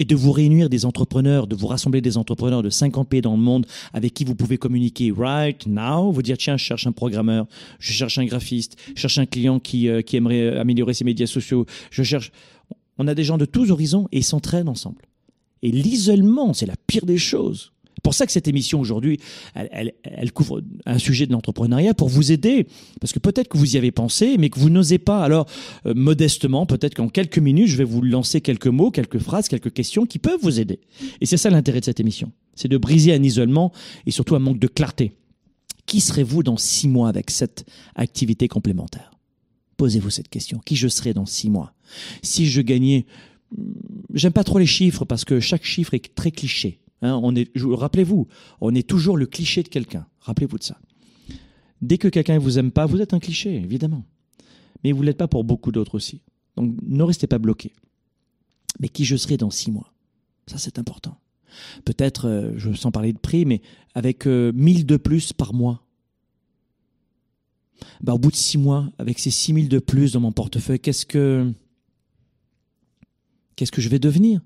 et de vous réunir des entrepreneurs, de vous rassembler des entrepreneurs de 50 pays dans le monde avec qui vous pouvez communiquer right now, vous dire tiens, je cherche un programmeur, je cherche un graphiste, je cherche un client qui, euh, qui aimerait améliorer ses médias sociaux, je cherche... On a des gens de tous horizons et ils s'entraînent ensemble. Et l'isolement, c'est la pire des choses pour ça que cette émission aujourd'hui, elle, couvre un sujet de l'entrepreneuriat pour vous aider, parce que peut-être que vous y avez pensé, mais que vous n'osez pas. Alors, euh, modestement, peut-être qu'en quelques minutes, je vais vous lancer quelques mots, quelques phrases, quelques questions qui peuvent vous aider. Et c'est ça l'intérêt de cette émission, c'est de briser un isolement et surtout un manque de clarté. Qui serez-vous dans six mois avec cette activité complémentaire? Posez-vous cette question. Qui je serai dans six mois? Si je gagnais... J'aime pas trop les chiffres parce que chaque chiffre est très cliché. Hein, on est, rappelez-vous, on est toujours le cliché de quelqu'un. Rappelez-vous de ça. Dès que quelqu'un ne vous aime pas, vous êtes un cliché, évidemment. Mais vous ne l'êtes pas pour beaucoup d'autres aussi. Donc ne restez pas bloqué. Mais qui je serai dans six mois? Ça, c'est important. Peut-être, euh, je sens parler de prix, mais avec 1000 euh, de plus par mois. Bah, au bout de six mois, avec ces 6000 de plus dans mon portefeuille, qu'est-ce que qu'est-ce que je vais devenir?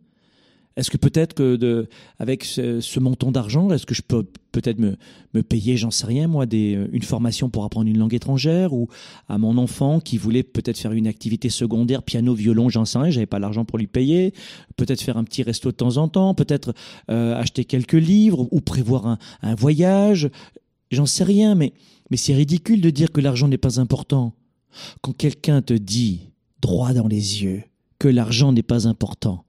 Est-ce que peut-être que de, avec ce, montant d'argent, est-ce que je peux peut-être me, me payer, j'en sais rien moi, des, euh, une formation pour apprendre une langue étrangère ou à mon enfant qui voulait peut-être faire une activité secondaire, piano, violon, j'en sais rien, j'avais pas l'argent pour lui payer, peut-être faire un petit resto de temps en temps, peut-être euh, acheter quelques livres ou prévoir un, un voyage, j'en sais rien, mais, mais c'est ridicule de dire que l'argent n'est pas important. Quand quelqu'un te dit droit dans les yeux que l'argent n'est pas important,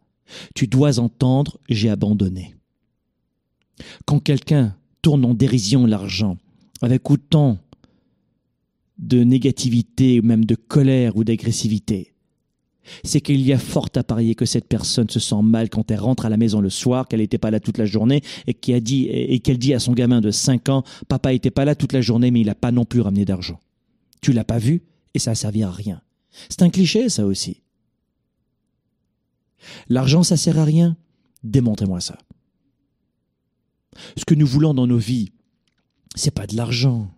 tu dois entendre j'ai abandonné. Quand quelqu'un tourne en dérision l'argent, avec autant de négativité, ou même de colère ou d'agressivité, c'est qu'il y a fort à parier que cette personne se sent mal quand elle rentre à la maison le soir, qu'elle n'était pas là toute la journée et qu'elle dit, et dit à son gamin de 5 ans, papa n'était pas là toute la journée, mais il n'a pas non plus ramené d'argent. Tu l'as pas vu et ça a servi à rien. C'est un cliché, ça aussi. L'argent, ça sert à rien Démontrez-moi ça. Ce que nous voulons dans nos vies, c'est pas de l'argent.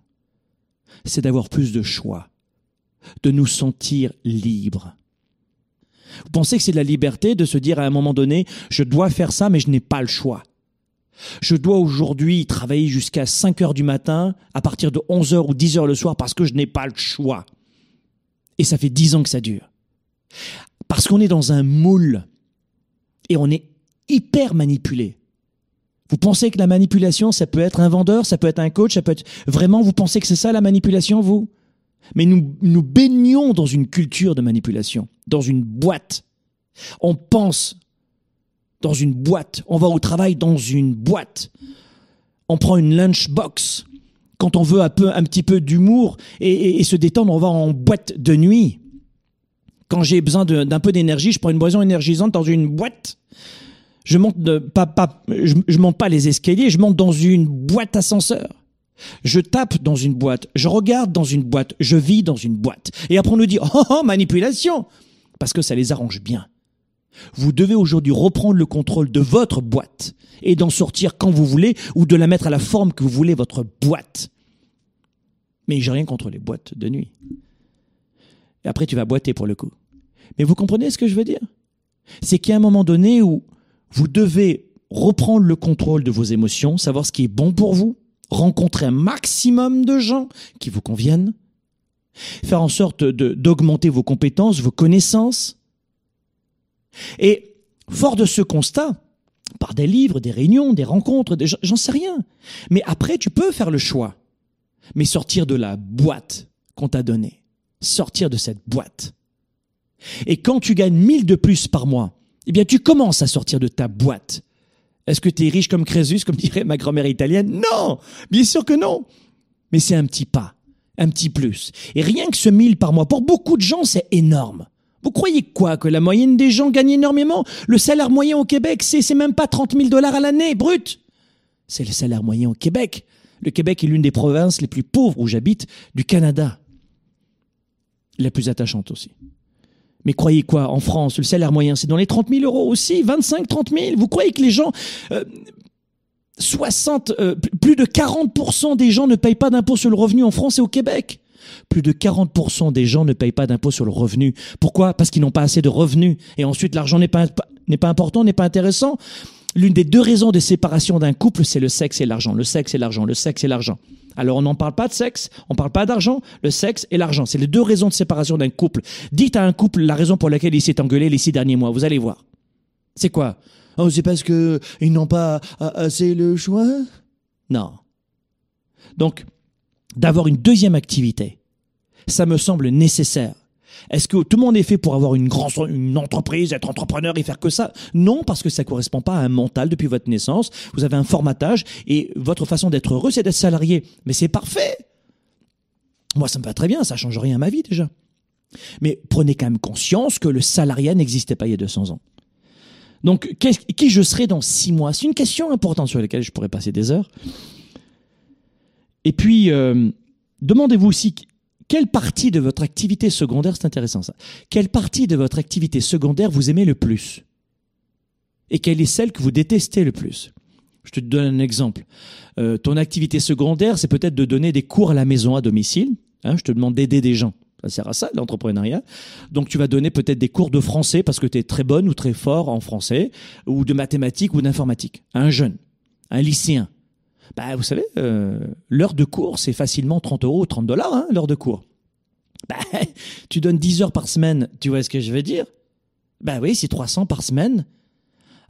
C'est d'avoir plus de choix, de nous sentir libres. Vous pensez que c'est la liberté de se dire à un moment donné, je dois faire ça, mais je n'ai pas le choix. Je dois aujourd'hui travailler jusqu'à 5 heures du matin, à partir de 11 heures ou 10 heures le soir, parce que je n'ai pas le choix. Et ça fait 10 ans que ça dure. Parce qu'on est dans un moule. Et on est hyper manipulé. Vous pensez que la manipulation, ça peut être un vendeur, ça peut être un coach, ça peut être... Vraiment, vous pensez que c'est ça la manipulation, vous? Mais nous, nous baignons dans une culture de manipulation, dans une boîte. On pense dans une boîte. On va au travail dans une boîte. On prend une lunchbox. Quand on veut un, peu, un petit peu d'humour et, et, se détendre, on va en boîte de nuit. Quand j'ai besoin d'un peu d'énergie, je prends une boisson énergisante dans une boîte. Je monte de, pas, pas, je, je monte pas les escaliers, je monte dans une boîte ascenseur. Je tape dans une boîte, je regarde dans une boîte, je vis dans une boîte. Et après on nous dit oh, oh manipulation parce que ça les arrange bien. Vous devez aujourd'hui reprendre le contrôle de votre boîte et d'en sortir quand vous voulez ou de la mettre à la forme que vous voulez votre boîte. Mais j'ai rien contre les boîtes de nuit. Et après tu vas boiter pour le coup. Mais vous comprenez ce que je veux dire? C'est qu'il y a un moment donné où vous devez reprendre le contrôle de vos émotions, savoir ce qui est bon pour vous, rencontrer un maximum de gens qui vous conviennent, faire en sorte d'augmenter vos compétences, vos connaissances. Et fort de ce constat, par des livres, des réunions, des rencontres, j'en sais rien. Mais après, tu peux faire le choix. Mais sortir de la boîte qu'on t'a donnée. Sortir de cette boîte. Et quand tu gagnes 1000 de plus par mois, eh bien, tu commences à sortir de ta boîte. Est-ce que tu es riche comme Crésus, comme dirait ma grand-mère italienne? Non Bien sûr que non Mais c'est un petit pas, un petit plus. Et rien que ce 1000 par mois, pour beaucoup de gens, c'est énorme. Vous croyez quoi Que la moyenne des gens gagne énormément? Le salaire moyen au Québec, c'est même pas 30 000 dollars à l'année, brut C'est le salaire moyen au Québec. Le Québec est l'une des provinces les plus pauvres où j'habite du Canada. La plus attachante aussi. Mais croyez quoi En France, le salaire moyen, c'est dans les 30 000 euros aussi, 25, 30 000. Vous croyez que les gens, euh, 60, euh, plus de 40% des gens ne payent pas d'impôt sur le revenu en France et au Québec? Plus de 40% des gens ne payent pas d'impôt sur le revenu. Pourquoi? Parce qu'ils n'ont pas assez de revenus. Et ensuite, l'argent n'est pas, n'est pas important, n'est pas intéressant. L'une des deux raisons de séparation d'un couple, c'est le sexe et l'argent. Le sexe et l'argent, le sexe et l'argent. Alors on n'en parle pas de sexe, on parle pas d'argent, le sexe et l'argent. C'est les deux raisons de séparation d'un couple. Dites à un couple la raison pour laquelle il s'est engueulé les six derniers mois, vous allez voir. C'est quoi? Oh, c'est parce que ils n'ont pas assez le choix? Non. Donc, d'avoir une deuxième activité, ça me semble nécessaire. Est-ce que tout le monde est fait pour avoir une grande entreprise, être entrepreneur et faire que ça? Non, parce que ça correspond pas à un mental depuis votre naissance. Vous avez un formatage et votre façon d'être heureux, c'est d'être salarié. Mais c'est parfait. Moi, ça me va très bien, ça change rien à ma vie déjà. Mais prenez quand même conscience que le salariat n'existait pas il y a 200 ans. Donc, qui je serai dans six mois? C'est une question importante sur laquelle je pourrais passer des heures. Et puis, euh, demandez-vous aussi quelle partie de votre activité secondaire, c'est intéressant ça, quelle partie de votre activité secondaire vous aimez le plus Et quelle est celle que vous détestez le plus? Je te donne un exemple. Euh, ton activité secondaire, c'est peut-être de donner des cours à la maison, à domicile. Hein, je te demande d'aider des gens. Ça sert à ça, l'entrepreneuriat. Donc tu vas donner peut-être des cours de français parce que tu es très bonne ou très fort en français, ou de mathématiques ou d'informatique, un jeune, un lycéen, bah, vous savez, euh, l'heure de cours, c'est facilement 30 euros, 30 dollars, hein, l'heure de cours. Bah, tu donnes 10 heures par semaine, tu vois ce que je veux dire? Bah oui, c'est 300 par semaine.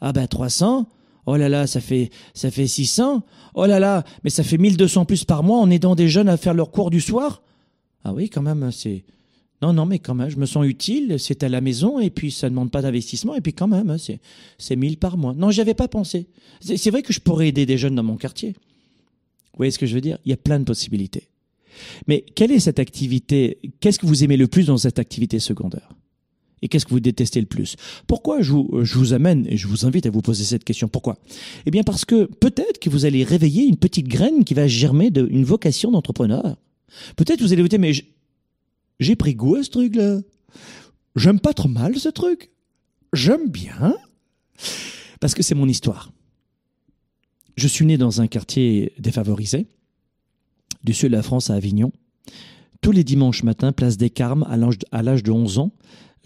Ah bah 300, oh là là, ça fait, ça fait 600. Oh là là, mais ça fait 1200 plus par mois en aidant des jeunes à faire leur cours du soir? Ah oui, quand même, c'est... Non, non, mais quand même, je me sens utile, c'est à la maison, et puis ça ne demande pas d'investissement, et puis quand même, hein, c'est, c'est 1000 par mois. Non, j'avais pas pensé. c'est vrai que je pourrais aider des jeunes dans mon quartier. Vous voyez ce que je veux dire? Il y a plein de possibilités. Mais quelle est cette activité? Qu'est-ce que vous aimez le plus dans cette activité secondaire? Et qu'est-ce que vous détestez le plus? Pourquoi je vous, amène et je vous invite à vous poser cette question? Pourquoi? Eh bien parce que peut-être que vous allez réveiller une petite graine qui va germer d'une vocation d'entrepreneur. Peut-être vous allez vous dire mais j'ai pris goût à ce truc-là. J'aime pas trop mal ce truc. J'aime bien parce que c'est mon histoire. Je suis né dans un quartier défavorisé, du sud de la France à Avignon. tous les dimanches matin, place des Carmes, à l'âge de, à l'âge de 11 ans,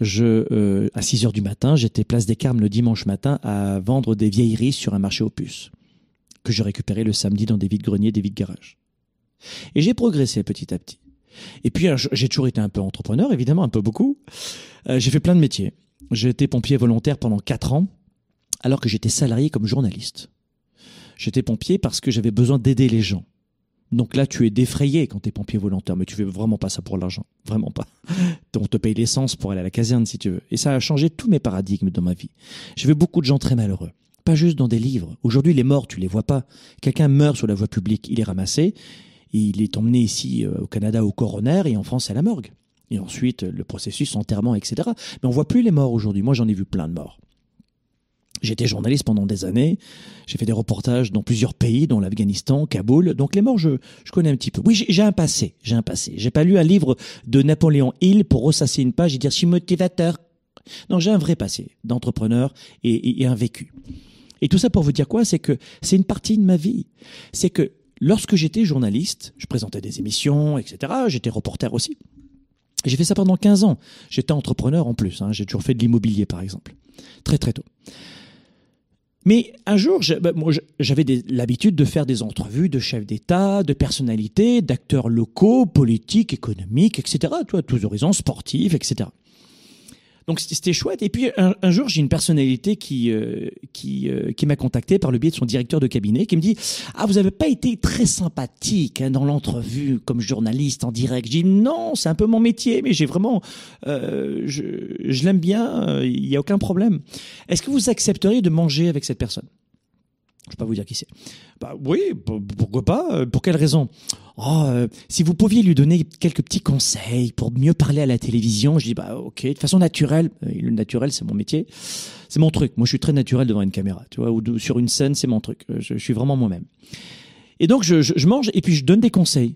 euh, à 6 heures du matin, j'étais place des Carmes le dimanche matin à vendre des vieilleries sur un marché aux puces que je récupérais le samedi dans des vides greniers, des vides garages. Et j'ai progressé petit à petit. Et puis j'ai toujours été un peu entrepreneur, évidemment, un peu beaucoup. Euh, j'ai fait plein de métiers. J'ai été pompier volontaire pendant quatre ans, alors que j'étais salarié comme journaliste. J'étais pompier parce que j'avais besoin d'aider les gens. Donc là, tu es défrayé quand tu es pompier volontaire, mais tu fais vraiment pas ça pour l'argent. Vraiment pas. On te paye l'essence pour aller à la caserne si tu veux. Et ça a changé tous mes paradigmes dans ma vie. J'ai vu beaucoup de gens très malheureux. Pas juste dans des livres. Aujourd'hui, les morts, tu les vois pas. Quelqu'un meurt sur la voie publique, il est ramassé, il est emmené ici euh, au Canada au coroner et en France à la morgue. Et ensuite, le processus, enterrement, etc. Mais on voit plus les morts aujourd'hui. Moi, j'en ai vu plein de morts. J'étais journaliste pendant des années. J'ai fait des reportages dans plusieurs pays, dont l'Afghanistan, Kaboul. Donc les morts, je, je connais un petit peu. Oui, j'ai un passé. J'ai un passé. J'ai pas lu un livre de Napoléon Hill pour ressasser une page et dire je suis motivateur. Non, j'ai un vrai passé d'entrepreneur et, un vécu. Et tout ça pour vous dire quoi? C'est que c'est une partie de ma vie. C'est que lorsque j'étais journaliste, je présentais des émissions, etc. J'étais reporter aussi. J'ai fait ça pendant 15 ans. J'étais entrepreneur en plus. Hein. J'ai toujours fait de l'immobilier, par exemple. Très, très tôt. Mais un jour, bah, j'avais l'habitude de faire des entrevues de chefs d'État, de personnalités, d'acteurs locaux, politiques, économiques, etc. Tous horizons sportifs, etc. Donc c'était chouette. Et puis un, jour, j'ai une personnalité qui euh, qui euh, qui m'a contacté par le biais de son directeur de cabinet, qui me dit ah vous avez pas été très sympathique hein, dans l'entrevue comme journaliste en direct. Je dis non, c'est un peu mon métier, mais j'ai vraiment euh, je, je l'aime bien, il y a aucun problème. Est-ce que vous accepteriez de manger avec cette personne? Je ne vais pas vous dire qui c'est. Bah oui, pourquoi pas Pour quelle raison? Oh, euh, si vous pouviez lui donner quelques petits conseils pour mieux parler à la télévision, je dis bah ok, de façon naturelle. Euh, le naturel, c'est mon métier, c'est mon truc. Moi, je suis très naturel devant une caméra, tu vois, ou sur une scène, c'est mon truc. Euh, je, suis vraiment moi-même. Et donc, je, mange et puis je donne des conseils.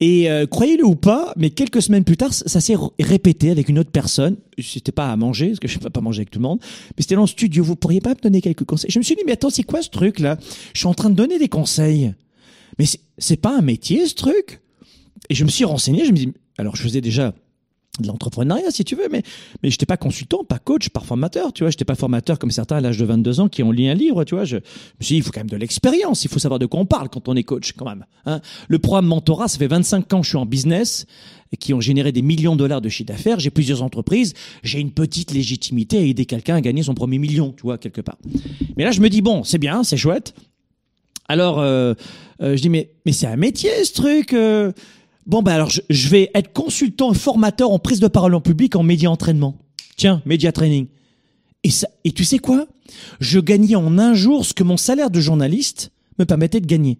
Et croyez-le ou pas, mais quelques semaines plus tard, ça s'est répété avec une autre personne. C'était pas à manger, parce que je ne peux pas manger avec tout le monde, mais c'était dans le studio. Vous pourriez pas me donner quelques conseils? Je me suis dit, mais attends, c'est quoi ce truc là Je suis en train de donner des conseils. Mais c'est pas un métier, ce truc? Et je me suis renseigné, je me dis, alors je faisais déjà de l'entrepreneuriat si tu veux mais mais j'étais pas consultant pas coach pas formateur tu vois j'étais pas formateur comme certains à l'âge de 22 ans qui ont lu un livre tu vois je, me suis dit il faut quand même de l'expérience il faut savoir de quoi on parle quand on est coach quand même hein. le programme mentorat ça fait 25 ans que je suis en business et qui ont généré des millions de dollars de chiffre d'affaires j'ai plusieurs entreprises j'ai une petite légitimité à aider quelqu'un à gagner son premier million tu vois quelque part mais là je me dis bon c'est bien c'est chouette alors, euh, euh, je dis, mais, mais c'est un métier, ce truc. Euh. Bon, ben alors, je, vais être consultant et formateur en prise de parole en public en média entraînement. Tiens, média training. Et, ça, et tu sais quoi? Je gagnais en un jour ce que mon salaire de journaliste me permettait de gagner.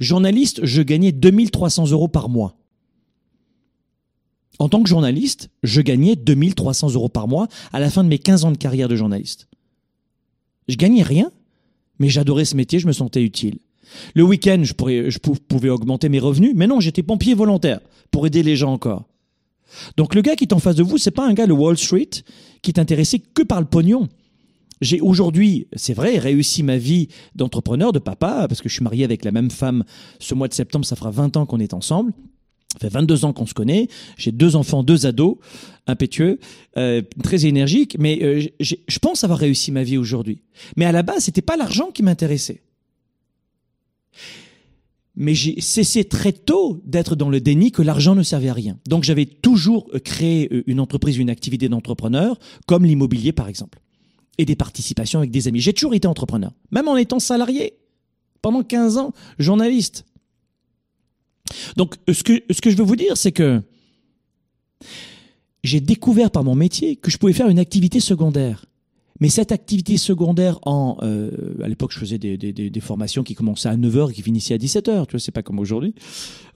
Journaliste, je gagnais 2300 euros par mois. En tant que journaliste, je gagnais 2300 euros par mois à la fin de mes 15 ans de carrière de journaliste. Je gagnais rien, mais j'adorais ce métier, je me sentais utile. Le week-end, je, pouvais augmenter mes revenus, mais non, j'étais pompier volontaire pour aider les gens encore. Donc le gars qui est en face de vous, c'est pas un gars de Wall Street qui est intéressé que par le pognon. J'ai aujourd'hui, c'est vrai, réussi ma vie d'entrepreneur, de papa, parce que je suis marié avec la même femme. Ce mois de septembre, ça fera 20 ans qu'on est ensemble. Ça fait 22 ans qu'on se connaît. J'ai deux enfants, deux ados, impétueux, euh, très énergiques. Mais euh, je pense avoir réussi ma vie aujourd'hui. Mais à la base, c'était pas l'argent qui m'intéressait. Mais j'ai cessé très tôt d'être dans le déni que l'argent ne servait à rien. Donc j'avais toujours euh, créé une entreprise, une activité d'entrepreneur, comme l'immobilier par exemple, et des participations avec des amis. J'ai toujours été entrepreneur, même en étant salarié. Pendant 15 ans, journaliste. Donc, ce que, ce que je veux vous dire, c'est que j'ai découvert par mon métier que je pouvais faire une activité secondaire. Mais cette activité secondaire, en, euh, à l'époque, je faisais des, des, des, formations qui commençaient à 9h et qui finissaient à 17h. Tu vois, c'est pas comme aujourd'hui.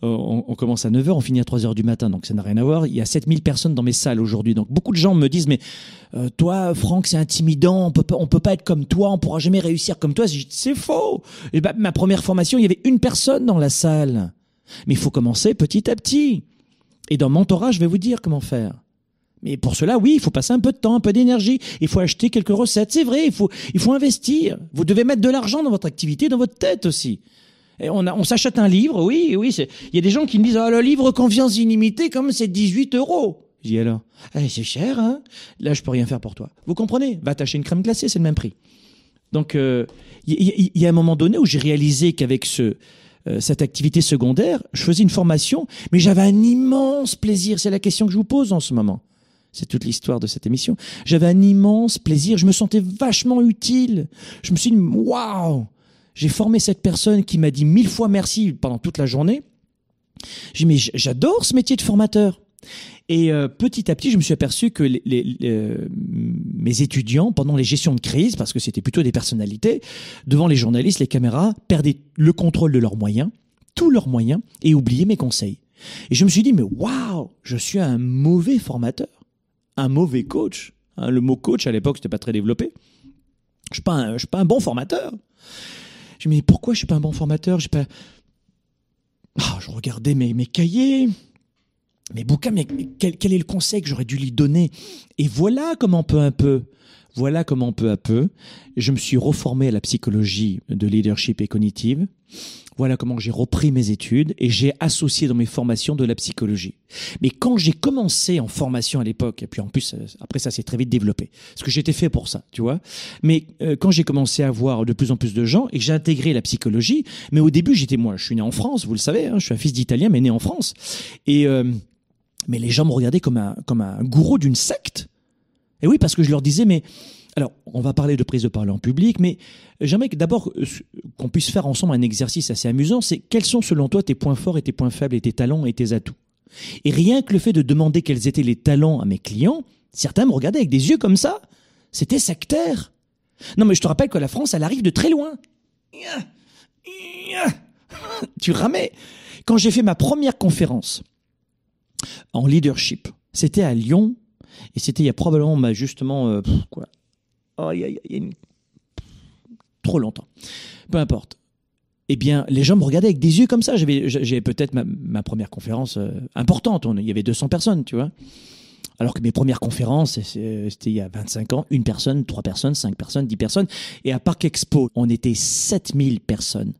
Euh, on, on, commence à 9h, on finit à 3h du matin. Donc, ça n'a rien à voir. Il y a 7000 personnes dans mes salles aujourd'hui. Donc, beaucoup de gens me disent, mais euh, toi, Franck, c'est intimidant. On peut pas, on peut pas être comme toi. On pourra jamais réussir comme toi. C'est faux. Et bah, ma première formation, il y avait une personne dans la salle. Mais il faut commencer petit à petit. Et dans Mentorat, je vais vous dire comment faire. Mais pour cela, oui, il faut passer un peu de temps, un peu d'énergie. Il faut acheter quelques recettes. C'est vrai, il faut, il faut investir. Vous devez mettre de l'argent dans votre activité, dans votre tête aussi. Et on, a- on s'achète un livre, oui, oui. Il y a des gens qui me disent, ah, le livre Confiance illimitée, comme c'est 18 euros. Je dis alors, Eh, c'est cher, hein Là, je peux rien faire pour toi. Vous comprenez? Va t'acheter une crème glacée, c'est le même prix. Donc, euh, il y, il y a un moment donné où j'ai réalisé qu'avec ce, euh, cette activité secondaire, je faisais une formation, mais j'avais un immense plaisir. C'est la question que je vous pose en ce moment. C'est toute l'histoire de cette émission. J'avais un immense plaisir. Je me sentais vachement utile. Je me suis dit, waouh J'ai formé cette personne qui m'a dit mille fois merci pendant toute la journée. J'ai dit, mais j'adore ce métier de formateur. Et euh, petit à petit, je me suis aperçu que euh, mes étudiants, pendant les gestions de crise, parce que c'était plutôt des personnalités, devant les journalistes, les caméras, perdaient le contrôle de leurs moyens, tous leurs moyens, et oubliaient mes conseils. Et je me suis dit, mais waouh, je suis un mauvais formateur, un mauvais coach. Hein, le mot coach, à l'époque, c'était pas très développé. Je suis pas un, suis pas un bon formateur. Je me dis, pourquoi je suis pas un bon formateur? Pas... Ah, je regardais mes, cahiers, mes bouquins, mais quel, quel est le conseil que j'aurais dû lui donner? Et voilà comment peu à peu, voilà comment peu à peu, je me suis reformé à la psychologie de leadership et cognitive. Voilà comment j'ai repris mes études et j'ai associé dans mes formations de la psychologie. Mais quand j'ai commencé en formation à l'époque, et puis en plus, euh, après ça s'est très vite développé, parce que j'étais fait pour ça, tu vois. Mais euh, quand j'ai commencé à voir de plus en plus de gens et que j'ai intégré la psychologie, mais au début j'étais moi, je suis né en France, vous le savez, hein, je suis un fils d'Italien mais né en France. Et euh, mais les gens me regardaient comme un comme un gourou d'une secte. Et oui, parce que je leur disais mais alors, on va parler de prise de parole en public, mais j'aimerais que d'abord euh, qu'on puisse faire ensemble un exercice assez amusant, c'est quels sont selon toi tes points forts et tes points faibles et tes talents et tes atouts? Et rien que le fait de demander quels étaient les talents à mes clients, certains me regardaient avec des yeux comme ça, c'était sectaire. Non mais je te rappelle que la France, elle arrive de très loin. Tu ramais. Quand j'ai fait ma première conférence en leadership, c'était à Lyon, et c'était il y a probablement bah, justement euh, quoi Oh, y a, y a une... trop longtemps. Peu importe. Eh bien, les gens me regardaient avec des yeux comme ça. J'avais, j'avais peut-être ma, ma première conférence euh, importante. Il y avait 200 personnes, tu vois. Alors que mes premières conférences, c'est- c'était il y a 25 ans, une personne, trois personnes, cinq personnes, dix personnes. Et à Parc Expo, on était 7000 personnes.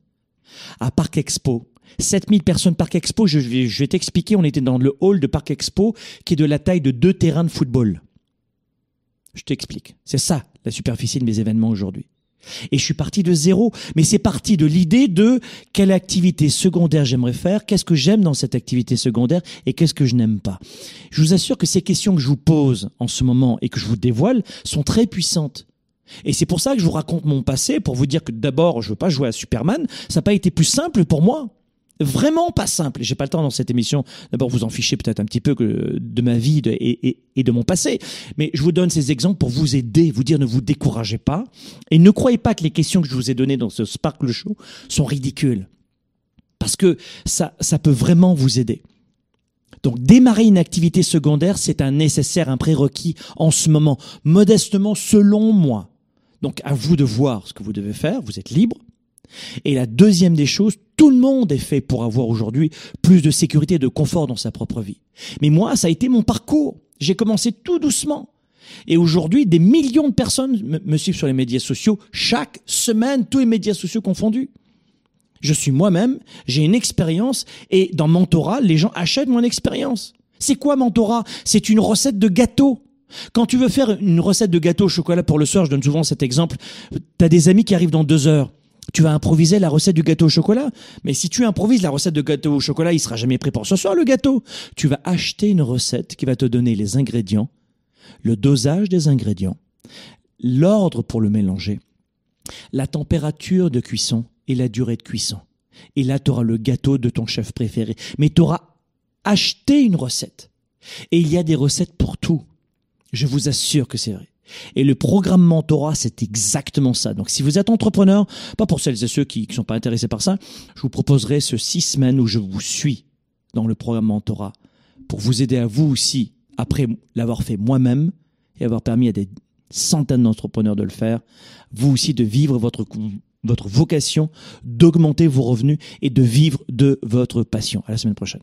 À Parc Expo. 7000 personnes Parc Expo, je vais, t'expliquer, on était dans le hall de Parc Expo qui est de la taille de deux terrains de football. Je t'explique. C'est ça, la superficie de mes événements aujourd'hui. Et je suis parti de zéro, mais c'est parti de l'idée de quelle activité secondaire j'aimerais faire, qu'est-ce que j'aime dans cette activité secondaire et qu'est-ce que je n'aime pas. Je vous assure que ces questions que je vous pose en ce moment et que je vous dévoile sont très puissantes. Et c'est pour ça que je vous raconte mon passé, pour vous dire que d'abord, je veux pas jouer à Superman, ça n'a pas été plus simple pour moi. Vraiment pas simple. J'ai pas le temps dans cette émission d'abord vous en fichez peut-être un petit peu que de ma vie et- et de mon passé, mais je vous donne ces exemples pour vous aider, vous dire ne vous découragez pas et ne croyez pas que les questions que je vous ai données dans ce Sparkle Show sont ridicules, parce que ça ça peut vraiment vous aider. Donc démarrer une activité secondaire, c'est un nécessaire, un prérequis en ce moment, modestement selon moi. Donc à vous de voir ce que vous devez faire, vous êtes libre. Et la deuxième des choses, tout le monde est fait pour avoir aujourd'hui plus de sécurité et de confort dans sa propre vie. Mais moi, ça a été mon parcours. J'ai commencé tout doucement. Et aujourd'hui, des millions de personnes me, suivent sur les médias sociaux chaque semaine, tous les médias sociaux confondus. Je suis moi-même, j'ai une expérience et dans Mentorat, les gens achètent mon expérience. C'est quoi Mentorat C'est une recette de gâteau. Quand tu veux faire une recette de gâteau au chocolat pour le soir, je donne souvent cet exemple, tu as des amis qui arrivent dans deux heures. Tu vas improviser la recette du gâteau au chocolat. Mais si tu improvises la recette de gâteau au chocolat, il sera jamais prêt pour ce soir, le gâteau. Tu vas acheter une recette qui va te donner les ingrédients, le dosage des ingrédients, l'ordre pour le mélanger, la température de cuisson et la durée de cuisson. Et là, tu auras le gâteau de ton chef préféré. Mais tu auras acheté une recette. Et il y a des recettes pour tout. Je vous assure que c'est vrai. Et le programme Mentorat, c'est exactement ça. Donc, si vous êtes entrepreneur, pas pour celles et ceux qui ne sont pas intéressés par ça, je vous proposerai ce six semaines où je vous suis dans le programme Mentorat pour vous aider à vous aussi, après l'avoir fait moi-même et avoir permis à des centaines d'entrepreneurs de le faire, vous aussi de vivre votre, votre vocation, d'augmenter vos revenus et de vivre de votre passion. À la semaine prochaine.